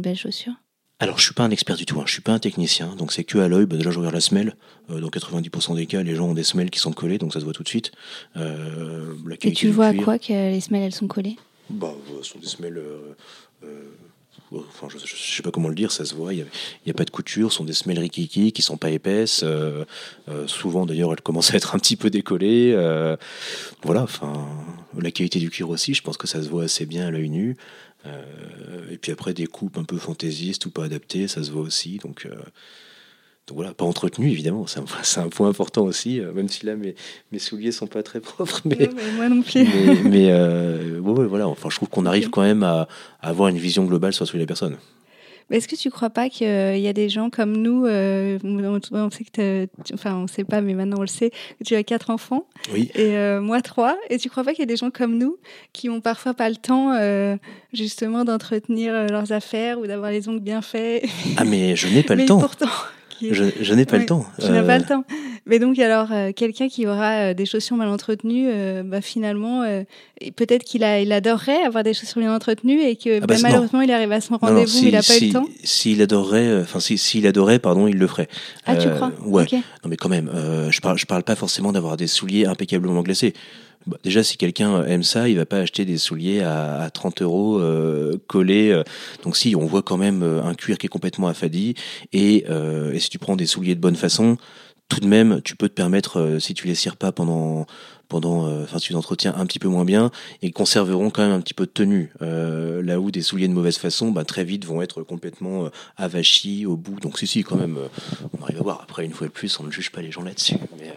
belle chaussure? Alors, je suis pas un expert du tout, hein. je suis pas un technicien, donc c'est que à l'œil. Bah, déjà, je regarde la semelle. dans 90% des cas, les gens ont des semelles qui sont collées, donc ça se voit tout de suite. Et tu vois à quoi que les semelles elles sont collées? Bah, ce sont des semelles enfin, je, ne sais pas comment le dire, ça se voit. Il n'y a, pas de couture, ce sont des semelles rikiki qui sont pas épaisses. Euh, euh, souvent, d'ailleurs, elles commencent à être un petit peu décollées. Euh, voilà, enfin, la qualité du cuir aussi, je pense que ça se voit assez bien à l'œil nu. et puis après, des coupes un peu fantaisistes ou pas adaptées, ça se voit aussi. Donc, donc voilà, pas entretenu évidemment, c'est un, un, point important aussi, même si là mes, mes souliers sont pas très <laughs> propres. Mais, moi non plus. Mais, voilà, enfin je trouve qu'on arrive quand même à, avoir une vision globale sur les personnes. Est-ce que tu crois pas qu'il y a des gens comme nous, euh, on sait que enfin on sait pas, mais maintenant on le sait, que tu as quatre enfants, oui. et euh, moi trois, et tu crois pas qu'il y a des gens comme nous qui ont parfois pas le temps euh, justement d'entretenir leurs affaires ou d'avoir les ongles bien faits? Ah mais je n'ai pas le <laughs> temps. Pourtant, je, n'ai pas le temps. Je n'ai pas le temps. Mais donc, alors, euh, quelqu'un qui aura euh, des chaussures mal entretenues, euh, bah, finalement, peut-être qu'il il adorerait avoir des chaussures bien entretenues et que ah bah, bah, malheureusement, il arrive à son rendez-vous, il n'a pas eu le temps. S'il adorerait, enfin, s'il adorait, pardon, il le ferait. Ah, tu crois? Ouais. Non, mais quand même, je parle, je parle pas forcément d'avoir des souliers impeccablement glacés. Bah, déjà, si quelqu'un aime ça, il va pas acheter des souliers à, à 30 euros euh, collés. Euh. Donc si, on voit quand même un cuir qui est complètement affadi. Et, euh, et si tu prends des souliers de bonne façon, tout de même, tu peux te permettre, si tu les cires pas pendant pendant, euh, enfin, tu l'entretiens un petit peu moins bien et conserveront quand même un petit peu de tenue. Euh, là où des souliers de mauvaise façon, bah, très vite vont être complètement euh, avachis au bout. Donc si, si, quand même, on arrive à voir. Après, une fois de plus, on ne juge pas les gens là-dessus. Mais,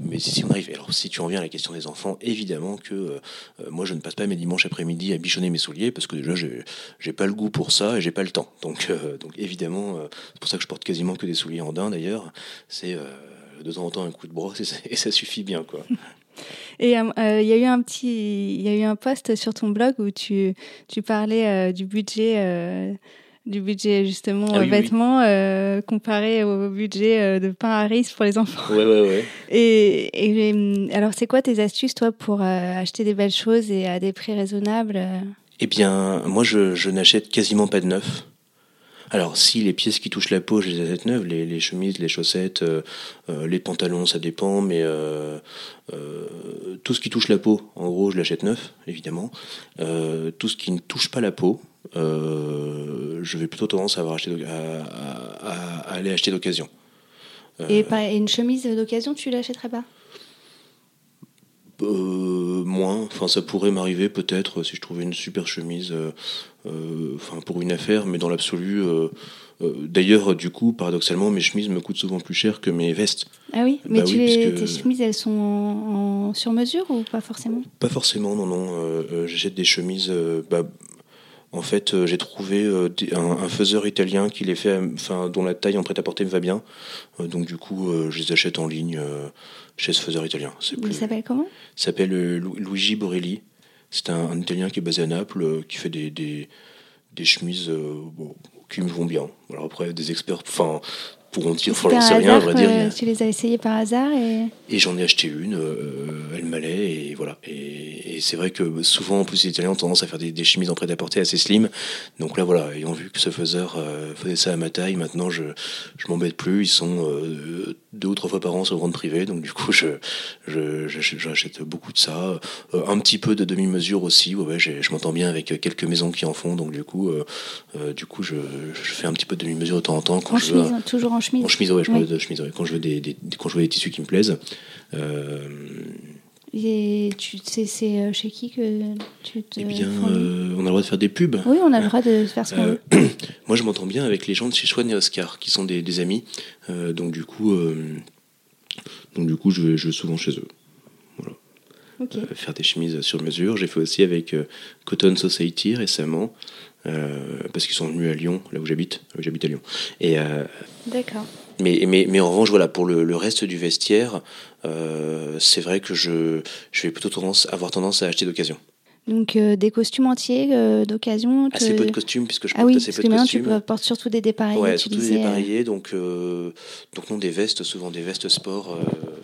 mais si, si, on arrive. Alors, si tu en viens à la question des enfants, évidemment que moi, je ne passe pas mes dimanches après-midi à bichonner mes souliers parce que déjà, j'ai pas le goût pour ça et j'ai pas le temps. Donc, donc évidemment, c'est pour ça que je porte quasiment que des souliers en daim d'ailleurs. C'est de temps en temps un coup de brosse et ça suffit bien, quoi. Et euh, il y a eu un petit, il y a eu un post sur ton blog où tu, tu parlais euh, du budget, euh, du budget justement ah vêtements comparé au budget de pain à riz pour les enfants. Ouais, ouais, ouais. <laughs> Et, et alors, c'est quoi tes astuces toi pour acheter des belles choses et à des prix raisonnables Eh bien, moi, je, je n'achète quasiment pas de neuf. Alors, si les pièces qui touchent la peau, je les achète neuves, les, les chemises, les chaussettes, euh, euh, les pantalons, ça dépend, mais euh, tout ce qui touche la peau, en gros, je l'achète neuf, évidemment. tout ce qui ne touche pas la peau, je vais plutôt tendance à, avoir acheté à, aller acheter d'occasion. Et une chemise d'occasion, tu l'achèterais pas? Euh, moins. Enfin, ça pourrait m'arriver peut-être si je trouvais une super chemise, euh, enfin pour une affaire, mais dans l'absolu. D'ailleurs, du coup, paradoxalement, mes chemises me coûtent souvent plus cher que mes vestes. Ah oui, mais bah tes chemises, elles sont en, sur mesure ou pas forcément? Pas forcément, non, non. J'achète des chemises. Bah, en fait, j'ai trouvé un, faiseur italien qui les fait, enfin, dont la taille en prêt-à-porter me va bien. donc du coup, je les achète en ligne chez ce faiseur italien. Il s'appelle comment? Il s'appelle euh, Luigi Borelli. C'est un, Italien qui est basé à Naples, euh, qui fait des, des, chemises euh, qui me vont bien. Alors après, des experts, enfin, pourront dire, enfin, j'en sais rien, à hasard, vrai dire. euh, tu les as essayés par hasard et Et j'en ai acheté une, euh, elle m'allait, et voilà. Et, et c'est vrai que souvent, en plus, les Italiens ont tendance à faire des, des chemises en prêt-à-porter assez slim. Donc là, voilà, ayant vu que ce faiseur euh, faisait ça à ma taille, maintenant, je, je m'embête plus. Ils sont euh, deux ou trois fois par an sur vente privée, donc du coup, je, je, j'achète, beaucoup de ça. Un petit peu de demi-mesure aussi, ouais, je m'entends bien avec quelques maisons qui en font, donc du coup, du coup je, je fais un petit peu de demi-mesure de temps en temps quand en je chemise, hein, toujours en chemise. En chemise, ouais, je parle de chemise, ouais. Quand je veux des, des- quand je veux des tissus qui me plaisent. Euh, Et tu sais, c'est euh, chez qui que tu te eh bien, euh, on a le droit de faire des pubs. Oui, on a le droit de faire ce qu'on veut. <coughs> Moi, je m'entends bien avec les gens de chez Swan et Oscar, qui sont des, des amis. Euh, donc, du coup, donc, du coup je, vais, je vais souvent chez eux. Euh, faire des chemises sur mesure. J'ai fait aussi avec Cotton Society récemment, parce qu'ils sont venus à Lyon, là où j'habite. J'habite à Lyon. Et, euh, D'accord. Mais, mais, mais en revanche, voilà, pour le, le reste du vestiaire, euh, c'est vrai que je, je vais plutôt tendance, avoir tendance à acheter d'occasion. Donc euh, des costumes entiers euh, d'occasion. te- Assez peu de costumes, puisque je Ah porte oui, assez peu que de maintenant tu costumes. portes surtout des dépareillés. Ouais, tu surtout des euh, dépareillés, donc, euh, donc non, des vestes, souvent des vestes sport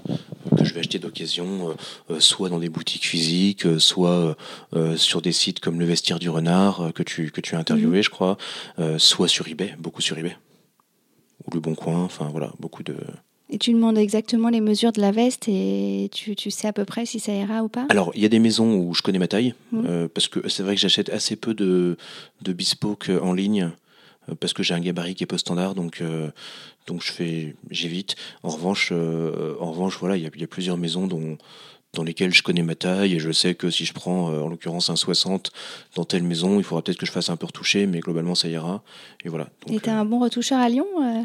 euh, que je vais acheter d'occasion, euh, euh, soit dans des boutiques physiques, euh, soit sur des sites comme le Vestiaire du Renard, que tu, que tu as Mhm. interviewé, je crois, soit sur eBay, beaucoup sur eBay. Ou Le Bon Coin, enfin voilà, beaucoup de... Et tu demandes exactement les mesures de la veste et tu, tu sais à peu près si ça ira ou pas? Alors, il y a des maisons où je connais ma taille, Mhm. euh, parce que c'est vrai que j'achète assez peu de, de bespoke en ligne, parce que j'ai un gabarit qui est peu standard, donc, euh, donc je fais, j'évite. En revanche, euh, en revanche, voilà, il y a, il y a plusieurs maisons dont, dans lesquelles je connais ma taille, et je sais que si je prends, euh, en l'occurrence, un 60 dans telle maison, il faudra peut-être que je fasse un peu retoucher, mais globalement, ça ira. Et voilà. Donc, Et euh, un bon retoucheur à Lyon euh,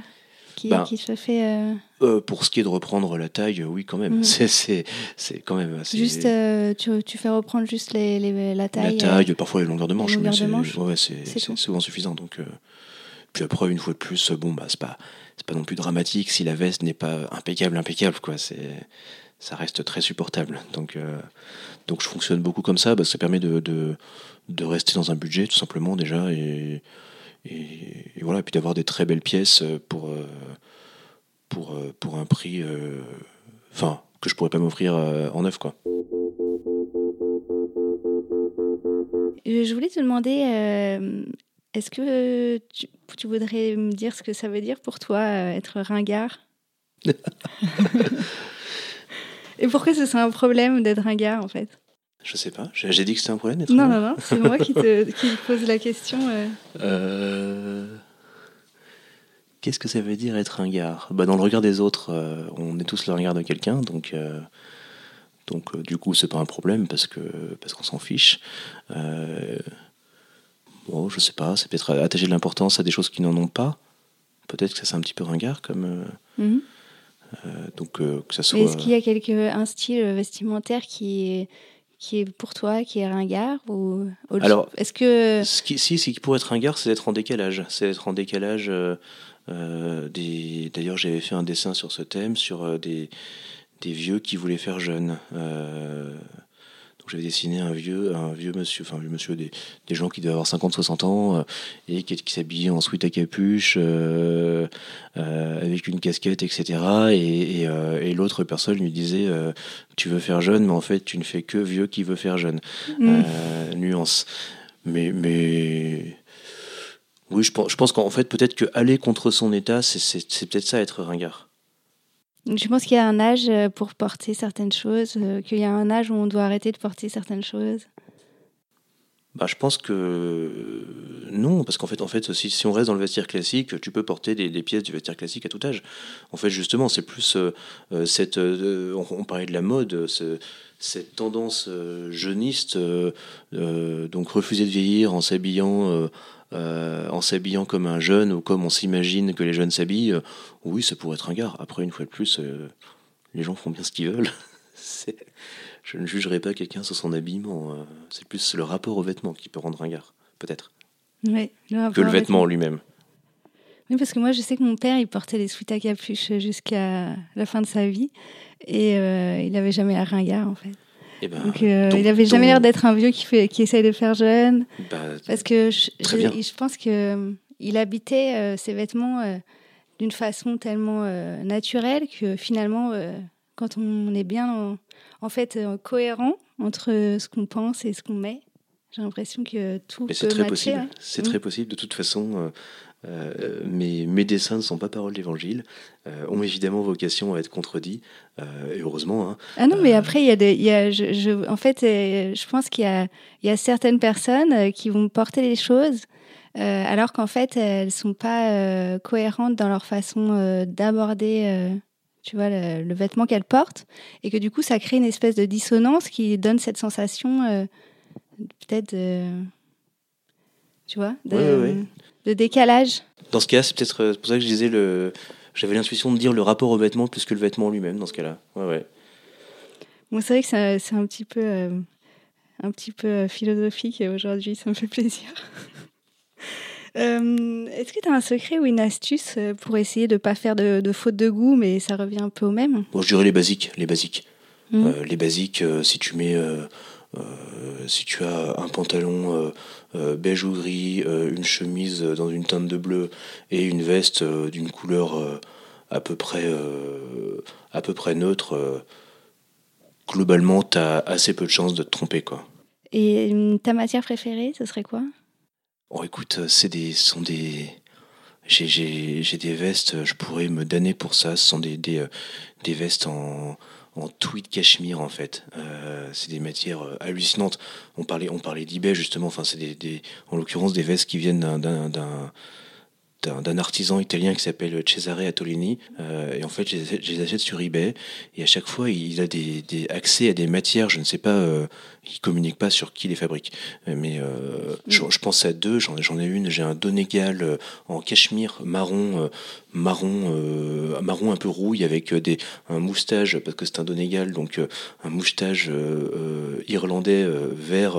qui, Ben, qui se fait euh, euh, pour ce qui est de reprendre la taille, euh, oui, quand même. Mhm. <laughs> C'est, c'est, c'est quand même assez... juste. euh, tu, tu fais reprendre juste les, les- la taille. La taille, parfois les longueurs de manche, longueur mais de c'est manche, ouais, souvent suffisant. Donc, euh, puis après, une fois de plus, bon, bah, c'est pas, c'est pas non plus dramatique si la veste n'est pas impeccable, impeccable, quoi. C'est, ça reste très supportable. Donc, euh, donc je fonctionne beaucoup comme ça. Bah, ça permet de, de, rester dans un budget, tout simplement, déjà, et, et, voilà, et puis d'avoir des très belles pièces pour, euh, pour, euh, pour un prix, enfin, que je pourrais pas m'offrir en neuf, quoi. Je voulais te demander, est-ce que tu, tu voudrais me dire ce que ça veut dire pour toi euh, être ringard? <laughs> Et pourquoi ce serait un problème d'être ringard en fait? Je sais pas. J'ai dit que c'était un problème d'être Non, non, non, c'est moi qui te, <laughs> qui te pose la question. euh. Euh, Qu'est-ce que ça veut dire être ringard? Bah, Dans le regard des autres, euh, on est tous le regard de quelqu'un, donc, euh, donc euh, du coup, c'est pas un problème parce que parce qu'on s'en fiche. Euh, bon, je sais pas, c'est peut-être attacher de l'importance à des choses qui n'en ont pas. Peut-être que ça c'est un petit peu ringard, comme euh, Mhm. euh, donc euh, que ça soit. Est-ce qu'il y a quelque, un style vestimentaire qui est, qui est pour toi, qui est ringard ou Alors, est-ce que Ce qui, si, ce qui pourrait être ringard, c'est d'être en décalage. C'est d'être en décalage. euh, euh, des... D'ailleurs, j'avais fait un dessin sur ce thème, sur euh, des, des vieux qui voulaient faire jeune. Donc, j'avais dessiné un vieux, un vieux monsieur, enfin, un vieux monsieur, des, des gens qui devaient avoir 50-60 ans euh, et qui, qui s'habillaient en sweat à capuche, euh, euh, avec une casquette, etc. Et, et, et l'autre personne lui disait Tu veux faire jeune, mais en fait, tu ne fais que vieux qui veut faire jeune. Euh, nuance. Mais, mais oui, je pense, je pense qu'en fait, peut-être que aller contre son état, c'est peut-être ça être ringard. Je pense qu'il y a un âge euh, pour porter certaines choses, euh, qu'il y a un âge où on doit arrêter de porter certaines choses Bah, je pense que non, parce qu'en fait, en fait si, on reste dans le vestiaire classique, tu peux porter des, pièces du vestiaire classique à tout âge. En fait, justement, c'est plus euh, cette. on, parlait de la mode, ce- cette tendance euh, jeuniste, donc refuser de vieillir en s'habillant. Euh, en s'habillant comme un jeune ou comme on s'imagine que les jeunes s'habillent, euh, oui, ça pourrait être un gars. Après, une fois de plus, euh, les gens font bien ce qu'ils veulent. <laughs> Je ne jugerai pas quelqu'un sur son habillement. C'est plus le rapport au vêtement qui peut rendre ringard, peut-être, Ouais, le que le vêtement en lui-même. Oui, parce que moi, je sais que mon père, il portait des sweats à capuche jusqu'à la fin de sa vie. Et il n'avait jamais l'air ringard, en fait. Eh ben, Donc, euh, donc- il n'avait jamais l'air d'être un vieux qui, fait, qui essaye de faire jeune. bah, Parce que je, je- je pense que euh, habitait ses vêtements d'une façon tellement naturelle que finalement, quand on est bien en, fait cohérent entre ce qu'on pense et ce qu'on met, j'ai l'impression que tout. Mais c'est très possible. Hein. C'est très mm. possible. De toute façon, euh, mes, mes, dessins ne sont pas paroles d'évangile, euh, ont évidemment vocation à être contredits, euh, et heureusement. Hein. Ah non, mais après, il y a, des, y a je, je, en fait, je pense qu'il y a, y a certaines personnes qui vont porter les choses, alors qu'en fait, elles ne sont pas cohérentes dans leur façon d'aborder tu vois, le, vêtement qu'elles portent, et que du coup, ça crée une espèce de dissonance qui donne cette sensation, peut-être, tu vois, de, de décalage. Dans ce cas, c'est peut-être euh, pour ça que je disais le. J'avais l'intuition de dire le rapport au vêtement plus que le vêtement lui-même dans ce cas-là. Ouais, ouais. Bon, c'est vrai que c'est un, petit peu, euh, un petit peu euh, philosophique aujourd'hui, ça me fait <laughs> plaisir. Est-ce que tu as un secret ou une astuce pour essayer de ne pas faire de, de faute de goût, mais ça revient un peu au même? Bon, je dirais les basiques. Les basiques, mmh. les basiques si tu mets euh, si tu as un pantalon euh, euh, beige ou gris, une chemise dans une teinte de bleu et une veste d'une couleur à peu près à peu près neutre, globalement, tu as assez peu de chances de te tromper. Quoi. Et ta matière préférée, ce serait quoi? Oh, écoute, c'est des, sont des, j'ai des vestes, je pourrais me damner pour ça. Ce sont des, des, des vestes en, en tweed cachemire en fait. Euh, c'est des matières euh, hallucinantes. On parlait, on d'eBay justement. Enfin, c'est des, en l'occurrence des vestes qui viennent d'un d'un artisan italien qui s'appelle Cesare Attolini. Euh, et en fait, je les, achète sur eBay. Et à chaque fois, il a des, des accès à des matières. Je ne sais pas, euh, il communique pas sur qui les fabrique. Mais euh, je, pense à deux. J'en ai une. J'ai un Donegal euh, en cachemire marron, euh, marron, euh, marron un peu rouille avec des, un moustache parce que c'est un Donegal, donc un moustache irlandais vert,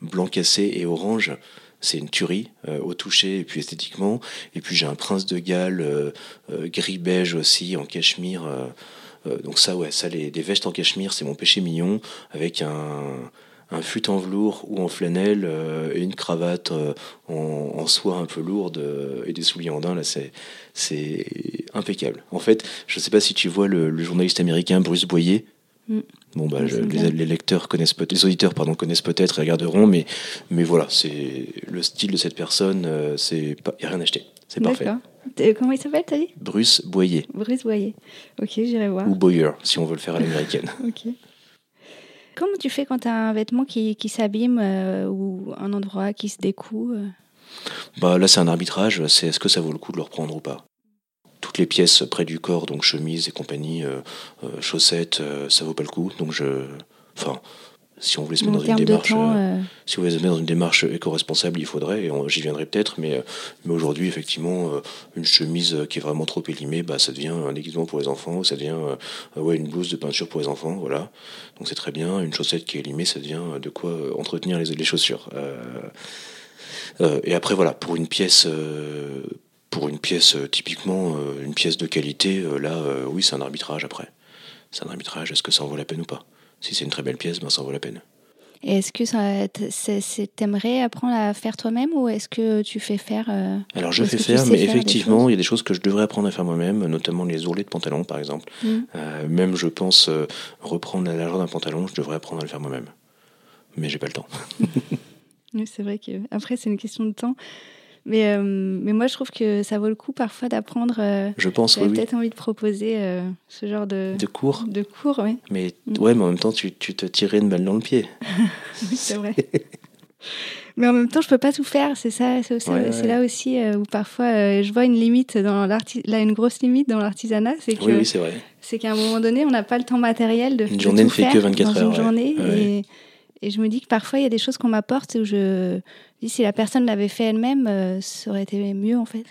blanc cassé et orange c'est une tuerie euh, au toucher et puis esthétiquement. Et puis j'ai un prince de Galles euh, euh, gris beige aussi en cachemire. donc ça, ouais, ça les, vestes en cachemire, c'est mon péché mignon avec un, un fut en velours ou en flanelle et une cravate en, soie un peu lourde et des souliers en daim. Là, c'est c'est impeccable. En fait, je ne sais pas si tu vois le, journaliste américain Bruce Boyer. Mm. Bon, bah, les, lecteurs connaissent peut les auditeurs pardon, connaissent peut-être et regarderont, mais, mais voilà, c'est le style de cette personne, euh, c'est pas, y a rien acheté, c'est parfait. Comment il s'appelle, t'as dit? Bruce Boyer. Bruce Boyer. Ok, j'irai voir. Ou Boyer, si on veut le faire à l'américaine. <laughs> ok. Comment tu fais quand tu as un vêtement qui, qui s'abîme euh, ou un endroit qui se découle euh? Bah, Là, c'est un arbitrage. C'est est-ce que ça vaut le coup de le reprendre ou pas? Toutes les pièces près du corps, donc chemise et compagnie, euh, euh, chaussettes, euh, ça vaut pas le coup. Donc je, enfin, si on voulait se mettre dans une démarche, si on voulait se mettre dans une démarche éco-responsable, il faudrait, et j'y viendrai peut-être, mais, mais aujourd'hui, effectivement, une chemise qui est vraiment trop élimée, bah, ça devient un déguisement pour les enfants, ça devient ouais, une blouse de peinture pour les enfants, voilà. Donc c'est très bien. Une chaussette qui est élimée, ça devient de quoi entretenir les, les chaussures. et après, voilà, pour une pièce pour une pièce, euh, typiquement, euh, une pièce de qualité, euh, là, oui, c'est un arbitrage après. C'est un arbitrage, est-ce que ça en vaut la peine ou pas? Si c'est une très belle pièce, ben, ça en vaut la peine. Et est-ce que t'aimerais apprendre à faire toi-même ou est-ce que tu fais faire Alors je fais faire, mais effectivement, il y a des choses que je devrais apprendre à faire moi-même, notamment les ourlets de pantalon, par exemple. Mmh. même, je pense, reprendre la largeur d'un pantalon, je devrais apprendre à le faire moi-même. Mais j'ai pas le temps. <laughs> oui, c'est vrai que après, c'est une question de temps. Mais, euh, mais moi, je trouve que ça vaut le coup parfois d'apprendre. Euh, je pense, oui. peut-être envie de proposer euh, ce genre de, de cours. De cours, oui. Mais, mm. ouais, mais en même temps, tu, tu te tirais une balle dans le pied. <laughs> oui, c'est vrai. mais en même temps, je peux pas tout faire. C'est ça, c'est là aussi où parfois je vois une limite dans là, une grosse limite dans l'artisanat, c'est que oui, oui, c'est qu'à un moment donné, on n'a pas le temps matériel de. Une journée ne fait que 24 heures. Une journée et, et, je me dis que parfois il y a des choses qu'on m'apporte où je si la personne l'avait fait elle-même, euh, ça aurait été mieux en fait.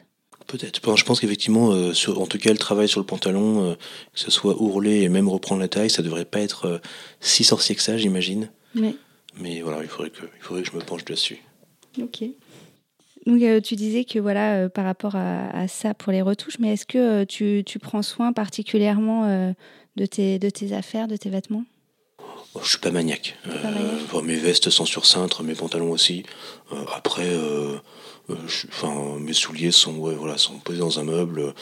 Peut-être. Je pense qu'effectivement, euh, en tout cas, le travail sur le pantalon, euh, que ce soit ourler et même reprendre la taille, ça devrait pas être si sorcier que ça, j'imagine. Mais voilà, il faudrait, que, il faudrait que je me penche dessus. Ok. Donc, tu disais que voilà, par rapport à, ça pour les retouches, mais est-ce que tu, tu, prends soin particulièrement de, tes, de tes affaires, de tes vêtements? Je suis pas maniaque. mes vestes sont sur cintre, mes pantalons aussi. après, enfin, mes souliers sont, voilà, sont posés dans un meuble.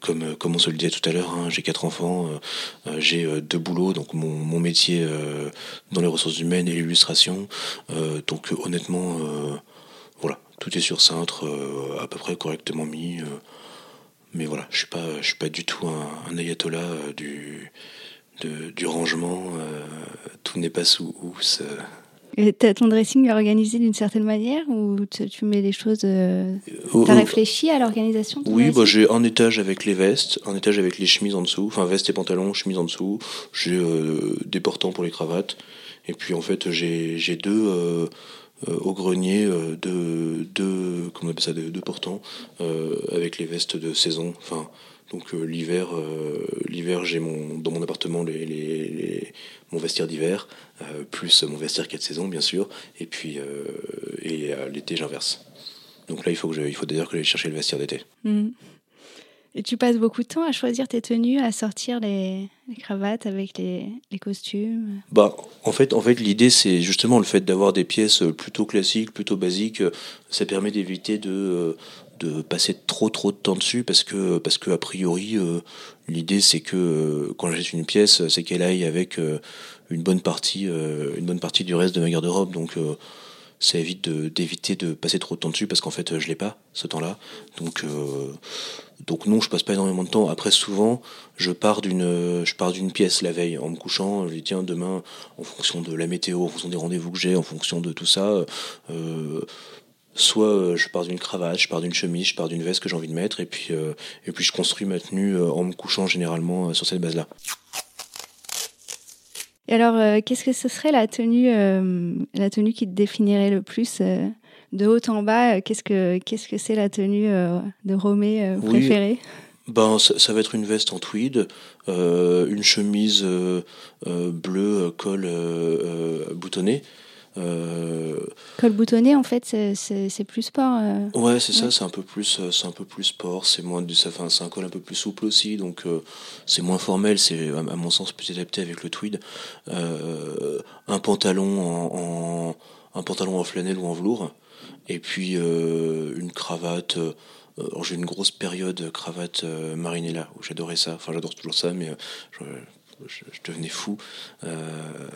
comme, comme on se le disait tout à l'heure, hein, j'ai quatre enfants, j'ai deux boulots, donc mon, mon métier dans les ressources humaines et l'illustration. donc honnêtement, voilà, tout est sur cintre, à peu près correctement mis mais voilà, je suis pas, je suis pas du tout un, ayatollah euh, du, du rangement. Euh, tout n'est pas sous housse. Et ton dressing est organisé d'une certaine manière ou tu mets les choses. Euh, tu as réfléchi à l'organisation Oui, bah, j'ai un étage avec les vestes, un étage avec les chemises en dessous, enfin vestes et pantalons, chemises en dessous. J'ai des portants pour les cravates. Et puis en fait, j'ai deux euh, au grenier euh, de deux, comment on appelle ça, de, portants euh, avec les vestes de saison. Enfin, donc l'hiver, l'hiver j'ai mon dans mon appartement les, les, mon vestiaire d'hiver plus mon vestiaire 4 saisons bien sûr et puis et l'été j'inverse. Donc là il faut que je, il faut d'ailleurs que j'aille chercher le vestiaire d'été. Mmh. Et tu passes beaucoup de temps à choisir tes tenues, à sortir les, cravates avec les, costumes? Bah, En fait, en fait l'idée, c'est justement le fait d'avoir des pièces plutôt classiques, plutôt basiques. Ça permet d'éviter de, de passer trop trop de temps dessus parce que, parce que a priori, euh, l'idée, c'est que euh, quand j'achète une pièce, c'est qu'elle aille avec euh, une, bonne partie, une bonne partie du reste de ma garde-robe. Donc, ça évite d'éviter de, passer trop de temps dessus parce qu'en fait je l'ai pas ce temps-là. Donc donc non je passe pas énormément de temps. Après souvent je pars d'une je pars d'une pièce la veille en me couchant. Je dis tiens demain en fonction de la météo en fonction des rendez-vous que j'ai en fonction de tout ça soit je pars d'une cravate je pars d'une chemise je pars d'une veste que j'ai envie de mettre et puis euh, et puis je construis ma tenue en me couchant généralement sur cette base là et alors, euh, qu'est-ce que ce serait la tenue, euh, la tenue qui te définirait le plus euh, de haut en bas Qu'est-ce que qu'est-ce que c'est la tenue de Romé préférée? Ben, ça, va être une veste en tweed, une chemise bleue col boutonné, euh, Col boutonné, en fait, c'est plus sport. Euh. Ouais, c'est ça, c'est un peu plus, euh, c'est un peu plus sport, c'est moins du, c'est un col un peu plus souple aussi, donc c'est moins formel, c'est à, mon sens plus adapté avec le tweed. un pantalon en, un pantalon en flanelle ou en velours, et puis une cravate. j'ai une grosse période cravate marinella où j'adorais ça. Enfin, j'adore toujours ça, mais je, devenais fou. Euh,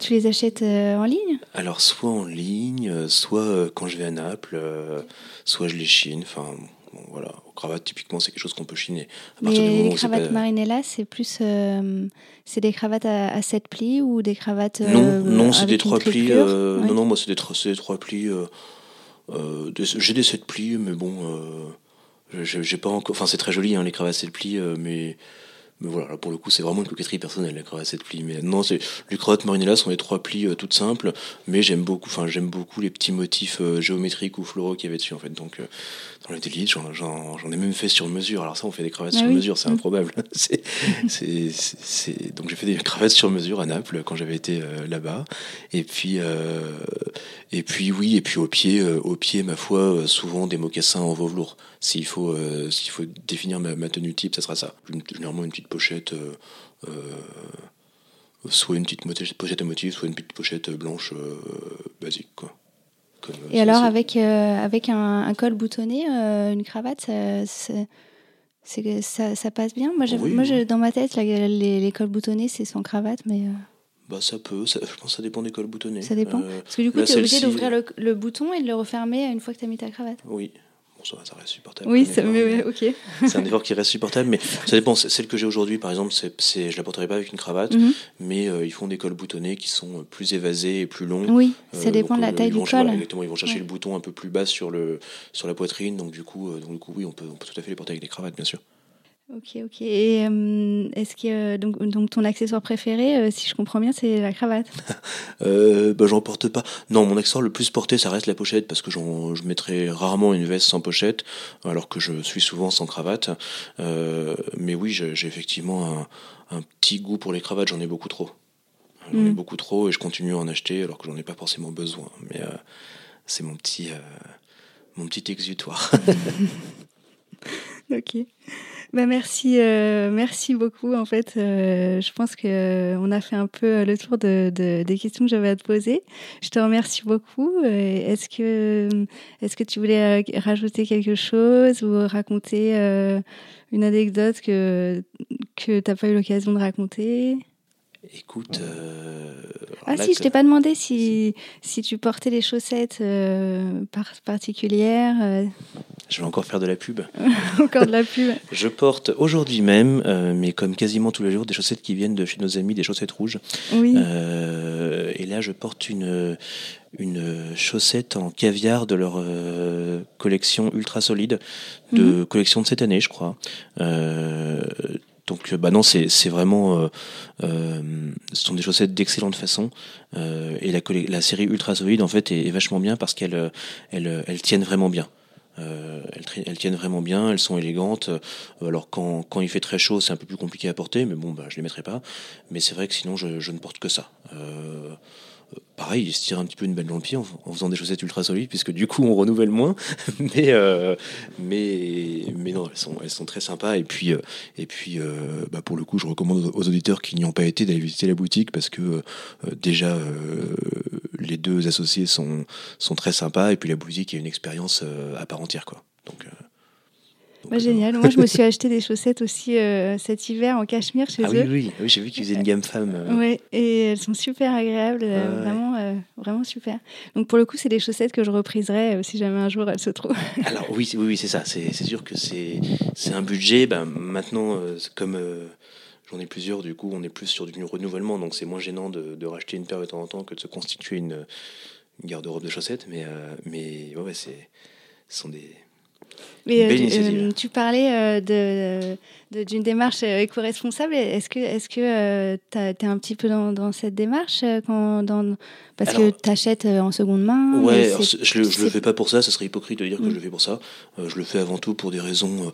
tu les achètes euh, en ligne? Alors, soit en ligne, euh, soit quand je vais à Naples, soit je les chine. Enfin, bon, voilà. Aux cravates, typiquement, c'est quelque chose qu'on peut chiner. Mais les cravates Marinella, c'est plus. c'est des cravates à, 7 plis ou des cravates. non, non c'est des 3 plis. Non, non, moi, c'est des, des 3 plis. J'ai des 7 plis, mais bon. j'ai pas encore. Enfin, c'est très joli, hein, les cravates 7 plis, mais mais voilà, pour le coup, c'est vraiment une coquetterie personnelle, la cravate cette pli. Mais non, c'est, les cravates Marinella sont les trois plis euh, toutes simples, mais j'aime beaucoup, enfin, j'aime beaucoup les petits motifs euh, géométriques ou floraux qu'il y avait dessus, en fait. Donc, euh, dans les délices, j'en, j'en, ai même fait sur mesure. Alors ça, on fait des cravates ah sur mesure, c'est mm. improbable. <laughs> c'est, c'est, c'est, Donc, j'ai fait des cravates sur mesure à Naples quand j'avais été là-bas. Et puis, et puis, oui, et puis au pied, au pied, ma foi, souvent des mocassins en velours. S'il faut, s'il faut définir ma, ma, tenue type, ça sera ça. Généralement, une petite pochette, euh, euh, soit une petite pochette à motif, soit une petite pochette blanche euh, basique. Quoi. Et alors, avec, avec un, col boutonné, une cravate, ça, ça, ça, passe bien? Moi, moi dans ma tête, les, les, cols boutonnés, c'est sans cravate, mais. Bah, ça peut, je pense que ça dépend des cols boutonnés. Ça dépend. Parce que du coup, tu es obligé d'ouvrir le, le, bouton et de le refermer une fois que tu as mis ta cravate. Oui, ça, reste supportable. Oui, c'est ok. <laughs> c'est un effort qui reste supportable, mais ça dépend. Celle que j'ai aujourd'hui, par exemple, c'est, je la porterai pas avec une cravate, mhm. mais euh, ils font des cols boutonnés qui sont plus évasés et plus longs. Oui, ça euh, dépend de la euh, taille du col. exactement, ils vont chercher le bouton un peu plus bas sur, le, sur la poitrine, donc du coup, donc, du coup oui, on peut, on peut tout à fait les porter avec des cravates, bien sûr. Ok, ok. Et euh, est-ce que donc, donc ton accessoire préféré, euh, si je comprends bien, c'est la cravate? <laughs> Euh, bah, J'en porte pas. Non, mon accessoire le plus porté, ça reste la pochette parce que je mettrai rarement une veste sans pochette, alors que je suis souvent sans cravate. mais oui, j'ai effectivement un, petit goût pour les cravates. J'en ai beaucoup trop. J'en ai mm. beaucoup trop et je continue à en acheter alors que j'en ai pas forcément besoin. Mais c'est mon petit mon petit exutoire. <laughs> <laughs> ok. Bah merci, euh, merci beaucoup. En fait, euh, je pense que euh, on a fait un peu le tour de, de des questions que j'avais à te poser. Je te remercie beaucoup. Est-ce que, est-ce que tu voulais rajouter quelque chose ou raconter une anecdote que que t'as pas eu l'occasion de raconter? Écoute. Euh, ah si, je t'ai pas demandé si, si tu portais des chaussettes euh, particulières. Euh. Je vais encore faire de la pub. <laughs> encore de la pub. je porte aujourd'hui même, mais comme quasiment tous les jours, des chaussettes qui viennent de chez nos amis, des chaussettes rouges. Oui. et là, je porte une, une chaussette en caviar de leur collection ultra solide, de mhm. collection de cette année, je crois. Donc, bah non, c'est vraiment, euh, euh, ce sont des chaussettes d'excellente façon. Euh, et la, la, série Ultra Solide, en fait, est, vachement bien parce qu'elles elles, elles tiennent vraiment bien. Euh, elles, tiennent vraiment bien, elles sont élégantes. Alors quand, quand il fait très chaud, c'est un peu plus compliqué à porter, mais bon, bah, je les mettrai pas. Mais c'est vrai que sinon, je, je, ne porte que ça. Euh, pareil, il se tire un petit peu une balle dans pied en, faisant des chaussettes ultra solides, puisque du coup on renouvelle moins. <laughs> mais, euh, mais, mais non, elles sont, elles sont très sympas. Et puis, euh, et puis euh, bah pour le coup, je recommande aux auditeurs qui n'y ont pas été d'aller visiter la boutique, parce que déjà, les deux associés sont, sont très sympas, et puis la boutique est une expérience à part entière. Quoi. Bah, génial. Moi, je me suis acheté des chaussettes aussi euh, cet hiver en cachemire chez ah, eux. Oui, oui, oui j'ai vu qu'ils faisaient une gamme femme. Euh. Oui, et elles sont super agréables, euh, vraiment, vraiment super. Donc pour le coup, c'est des chaussettes que je repriserai si jamais un jour elles se trouvent. <laughs> Alors oui, oui, oui c'est ça. C'est sûr que c'est un budget. Ben, maintenant, comme j'en ai plusieurs, du coup, on est plus sur du renouvellement, donc c'est moins gênant de, de, racheter une paire de temps en temps que de se constituer une, une garde-robe de chaussettes. Mais, mais ouais, c'est ce sont des mais, euh, euh, tu parlais euh, de, d'une démarche éco-responsable. Est-ce que est-ce que tu es un petit peu dans, dans cette démarche quand, dans, Parce que tu achètes en seconde main Ouais, je ne le fais pas pour ça, ça serait hypocrite de dire que je le fais pour ça. je le fais avant tout pour des raisons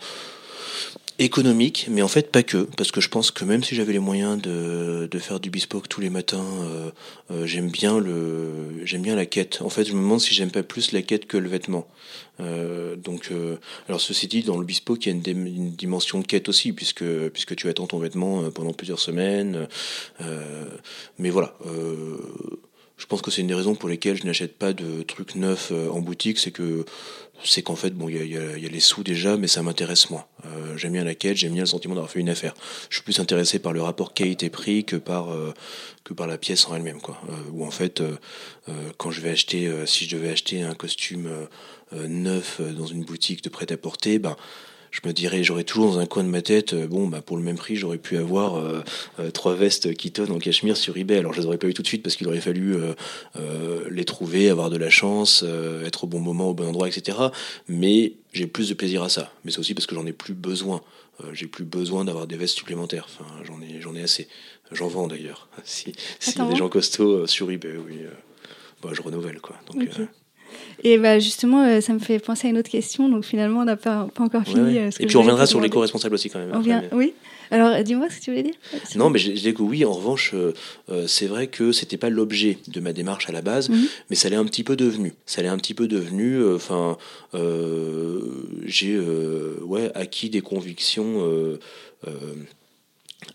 économique, mais en fait pas que, parce que je pense que même si j'avais les moyens de, de faire du bespoke tous les matins, euh, euh, j'aime bien le, j'aime bien la quête. En fait, je me demande si j'aime pas plus la quête que le vêtement. Euh, donc, alors ceci dit, dans le bespoke, il y a une, dimension de quête aussi, puisque puisque tu attends ton vêtement pendant plusieurs semaines. mais voilà je pense que c'est une des raisons pour lesquelles je n'achète pas de trucs neufs euh, en boutique, c'est que c'est qu'en fait bon il y a, les sous déjà, mais ça m'intéresse moins. Euh, j'aime bien la quête, j'aime bien le sentiment d'avoir fait une affaire. Je suis plus intéressé par le rapport qualité-prix que par euh, que par la pièce en elle-même quoi. ou en fait quand je vais acheter, si je devais acheter un costume neuf dans une boutique de prêt-à-porter, ben je me dirais, j'aurais toujours dans un coin de ma tête, euh, bon, bah, pour le même prix, j'aurais pu avoir euh, euh, trois vestes Keaton en cachemire sur eBay. Alors, je les aurais pas eu tout de suite parce qu'il aurait fallu les trouver, avoir de la chance, être au bon moment, au bon endroit, etc. Mais j'ai plus de plaisir à ça. Mais c'est aussi parce que j'en ai plus besoin. j'ai plus besoin d'avoir des vestes supplémentaires. Enfin, j'en ai, j'en ai assez. J'en vends d'ailleurs. <laughs> Si, y a des gens costauds sur eBay, oui, bah, je renouvelle quoi. Donc, et bah justement, euh, ça me fait penser à une autre question. Donc finalement, on n'a pas, pas encore fini. Euh, et puis on reviendra sur l'éco-responsable aussi quand même. Oui. Alors dis-moi ce que tu voulais dire. Non, mais je, dis que oui. En revanche, euh, c'est vrai que c'était pas l'objet de ma démarche à la base, mhm. mais ça l'est un petit peu devenu. Ça l'est un petit peu devenu. Enfin, j'ai ouais acquis des convictions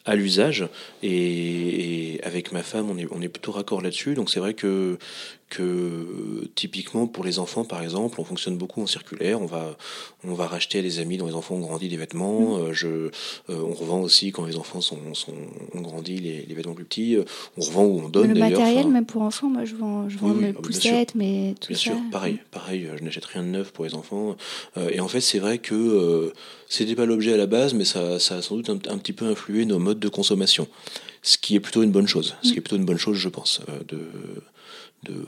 à l'usage et, avec ma femme on est, on est plutôt raccord là-dessus donc c'est vrai que que typiquement pour les enfants par exemple on fonctionne beaucoup en circulaire. On va on va racheter à des amis dont les enfants ont grandi des vêtements. Mmh. euh, je euh, on revend aussi quand les enfants sont, sont ont grandi les, les, vêtements plus petits. Euh, on revend ou on donne le matériel même pour enfants moi je vends je vends mes poussettes mais tout bien sûr pareil pareil je n'achète rien de neuf pour les enfants. Et en fait c'est vrai que c'était pas l'objet à la base mais ça, ça a sans doute un, un, petit peu influé nos modes de consommation. Ce qui est plutôt une bonne chose. Ce qui est plutôt une bonne chose je pense de de,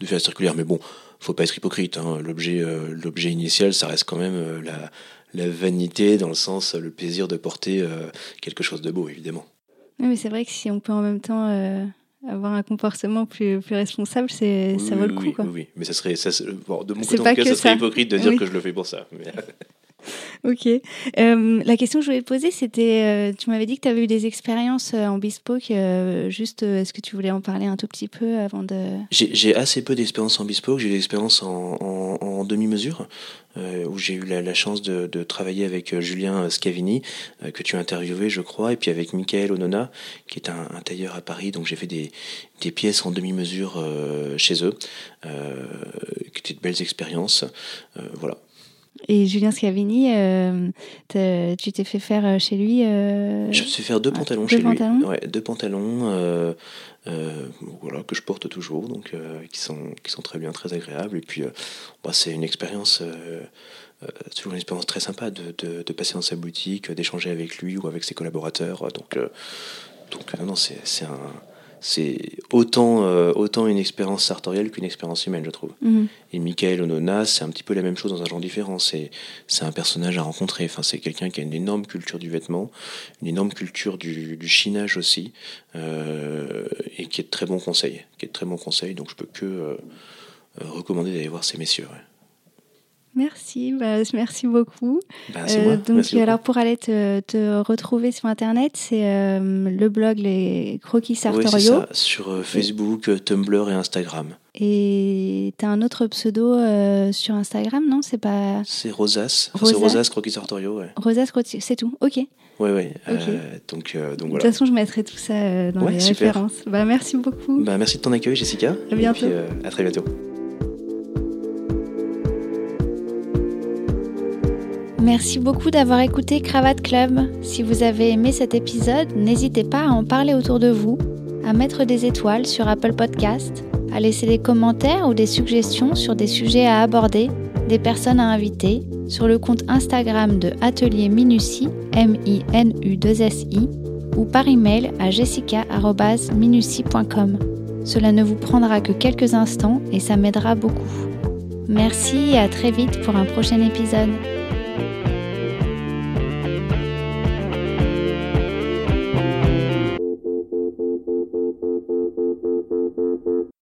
de faire circulaire. Mais bon, faut pas être hypocrite. Hein. L'objet, euh, l'objet initial, ça reste quand même euh, la, la, vanité, dans le sens, le plaisir de porter euh, quelque chose de beau, évidemment. Oui, mais c'est vrai que si on peut en même temps avoir un comportement plus, plus responsable, c'est, ça vaut le coup. Oui, quoi. oui, mais ça serait, ça, bon, de mon côté, en tout cas, ça serait hypocrite de dire que je le fais pour ça. Mais... <laughs> Ok. Euh, la question que je voulais poser, c'était, euh, tu m'avais dit que tu avais eu des expériences euh, en bespoke. juste, est-ce que tu voulais en parler un tout petit peu avant de... J'ai assez peu d'expérience en bespoke. J'ai des expériences en, demi-mesure, où j'ai eu la, chance de, travailler avec Julien Scavini, que tu as interviewé, je crois, et puis avec Michael Onona, qui est un, tailleur à Paris. Donc j'ai fait des, pièces en demi-mesure chez eux, qui étaient de belles expériences. voilà. Et Julien Scavini, euh, tu t'es fait faire euh, chez lui euh, Je me suis fait faire deux pantalons chez lui. Ouais, deux pantalons voilà, que je porte toujours, donc qui, sont, qui sont très bien, très agréables. Et puis, bah, c'est une expérience. toujours une expérience très sympa de, de, de passer dans sa boutique, d'échanger avec lui ou avec ses collaborateurs. Donc, donc non, c'est un, c'est autant, euh, autant une expérience sartorielle qu'une expérience humaine, je trouve. Mhm. Et Michael Onona, c'est un petit peu la même chose dans un genre différent. C'est, c'est un personnage à rencontrer. Enfin, c'est quelqu'un qui a une énorme culture du vêtement, une énorme culture du, du chinage aussi, euh, et qui est de très bons conseils. Qui est de très bons conseils. Donc, je peux que euh, recommander d'aller voir ces messieurs. Merci, bah, merci beaucoup. Bah, euh, donc, alors pour aller te, retrouver sur Internet, c'est euh, le blog Les Croquis Sartorio. Oui, ça, sur euh, Facebook, Tumblr et Instagram. Et tu as un autre pseudo sur Instagram, non? C'est pas. C'est Rosas. c'est Rosas Croquis Sartorio, ouais. Rosas Croquis, c'est tout. Ok. Oui, oui. donc, donc voilà. De toute façon, je mettrai tout ça dans les références. Bah, merci beaucoup. Bah, merci de ton accueil, Jessica. À bientôt. Et puis, à très bientôt. Merci beaucoup d'avoir écouté Cravate Club. Si vous avez aimé cet épisode, n'hésitez pas à en parler autour de vous, à mettre des étoiles sur Apple Podcast, à laisser des commentaires ou des suggestions sur des sujets à aborder, des personnes à inviter, sur le compte Instagram de Atelier Minutie, M-I-N-U-2-S-I, ou par email à jessica.minutie.com. Cela ne vous prendra que quelques instants et ça m'aidera beaucoup. Merci et à très vite pour un prochain épisode.